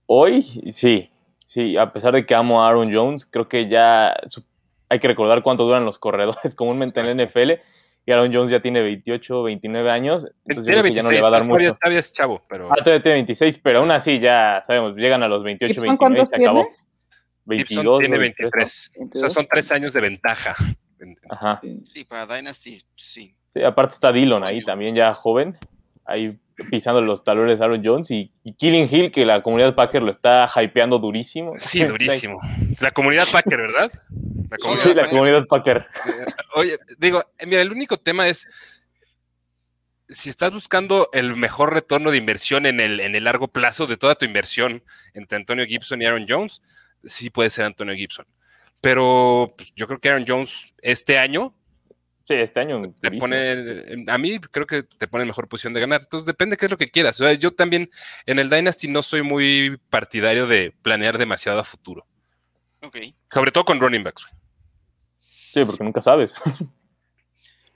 Hoy, sí. Sí, a pesar de que amo a Aaron Jones, creo que ya hay que recordar cuánto duran los corredores comúnmente en la NFL. Y Aaron Jones ya tiene 28, 29 años. Entonces yo ya no le va a dar mucho. Todavía es chavo, pero. Ah, todavía tiene 26, pero aún así ya sabemos, llegan a los 28, 29 y se acabó. 22, tiene 23. O sea, son tres años de ventaja. Ajá. Sí, para Dynasty, sí. Sí, aparte está Dillon ahí también ya joven, ahí pisando los talones Aaron Jones y, Killing Hill, que la comunidad Packer lo está hypeando durísimo. Sí, durísimo. La comunidad Packer, ¿verdad? Sí, la comunidad Packer. Oye, digo, mira, el único tema es si estás buscando el mejor retorno de inversión en el, en el largo plazo de toda tu inversión entre Antonio Gibson y Aaron Jones, sí puede ser Antonio Gibson. Pero pues, yo creo que Aaron Jones este año. Sí, este año. Te pone, a mí creo que te pone en mejor posición de ganar. Entonces depende qué es lo que quieras. yo también en el Dynasty no soy muy partidario de planear demasiado a futuro. Ok. Sobre todo con running backs. Sí, porque nunca sabes.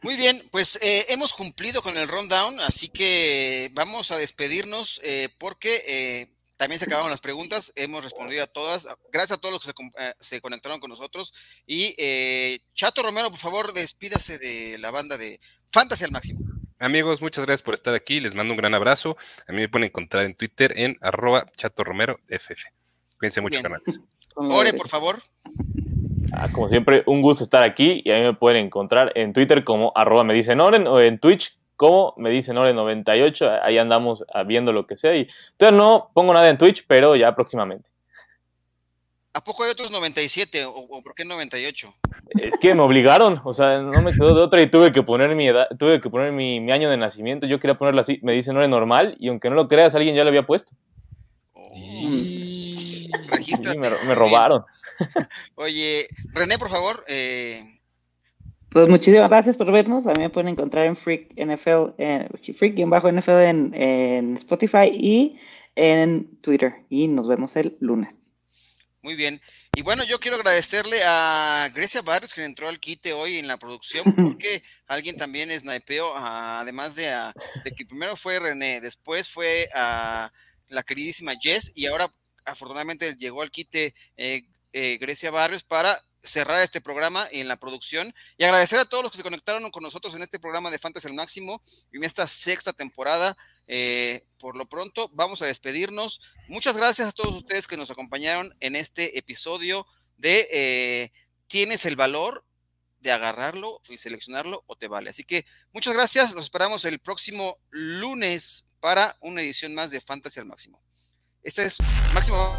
Muy bien, pues eh, hemos cumplido con el rundown, así que vamos a despedirnos eh, porque eh, también se acabaron las preguntas, hemos respondido a todas. Gracias a todos los que se, eh, conectaron con nosotros. Y eh, Chato Romero, por favor, despídase de la banda de Fantasy al máximo. Amigos, muchas gracias por estar aquí. Les mando un gran abrazo. A mí me pueden encontrar en Twitter en arroba Chato Romero FF. Cuídense mucho, canales. Ore, por favor. Ah, como siempre, un gusto estar aquí y a mí me pueden encontrar en Twitter como arroba me dicen Oren o en Twitch como me dicen Ore 98, ahí andamos ah, viendo lo que sea. Y todavía no pongo nada en Twitch, pero ya próximamente. ¿A poco hay otros 97 o, por qué 98? Es que me obligaron, o sea, no me quedó de otra y tuve que poner mi edad, tuve que poner mi, año de nacimiento. Yo quería ponerlo así, me dicen Ore normal y aunque no lo creas, alguien ya lo había puesto. Oh. me, robaron. Oye, René, por favor, eh, Pues muchísimas gracias por vernos. A mí me pueden encontrar en Freak NFL, eh, Freak-NFL en, en Spotify y en Twitter. Y nos vemos el lunes. Muy bien. Y bueno, yo quiero agradecerle a Grecia Barrios que entró al quite hoy en la producción, porque alguien también snipeó, además de, de, que primero fue René, después fue a la queridísima Jess, y ahora afortunadamente llegó al quite eh, eh, Grecia Barrios para cerrar este programa en la producción y agradecer a todos los que se conectaron con nosotros en este programa de Fantasy al Máximo en esta sexta temporada. Eh, por lo pronto, vamos a despedirnos. Muchas gracias a todos ustedes que nos acompañaron en este episodio de eh, ¿Tienes el valor de agarrarlo y seleccionarlo o te vale? Así que muchas gracias. Nos esperamos el próximo lunes para una edición más de Fantasy al Máximo. Este es Máximo.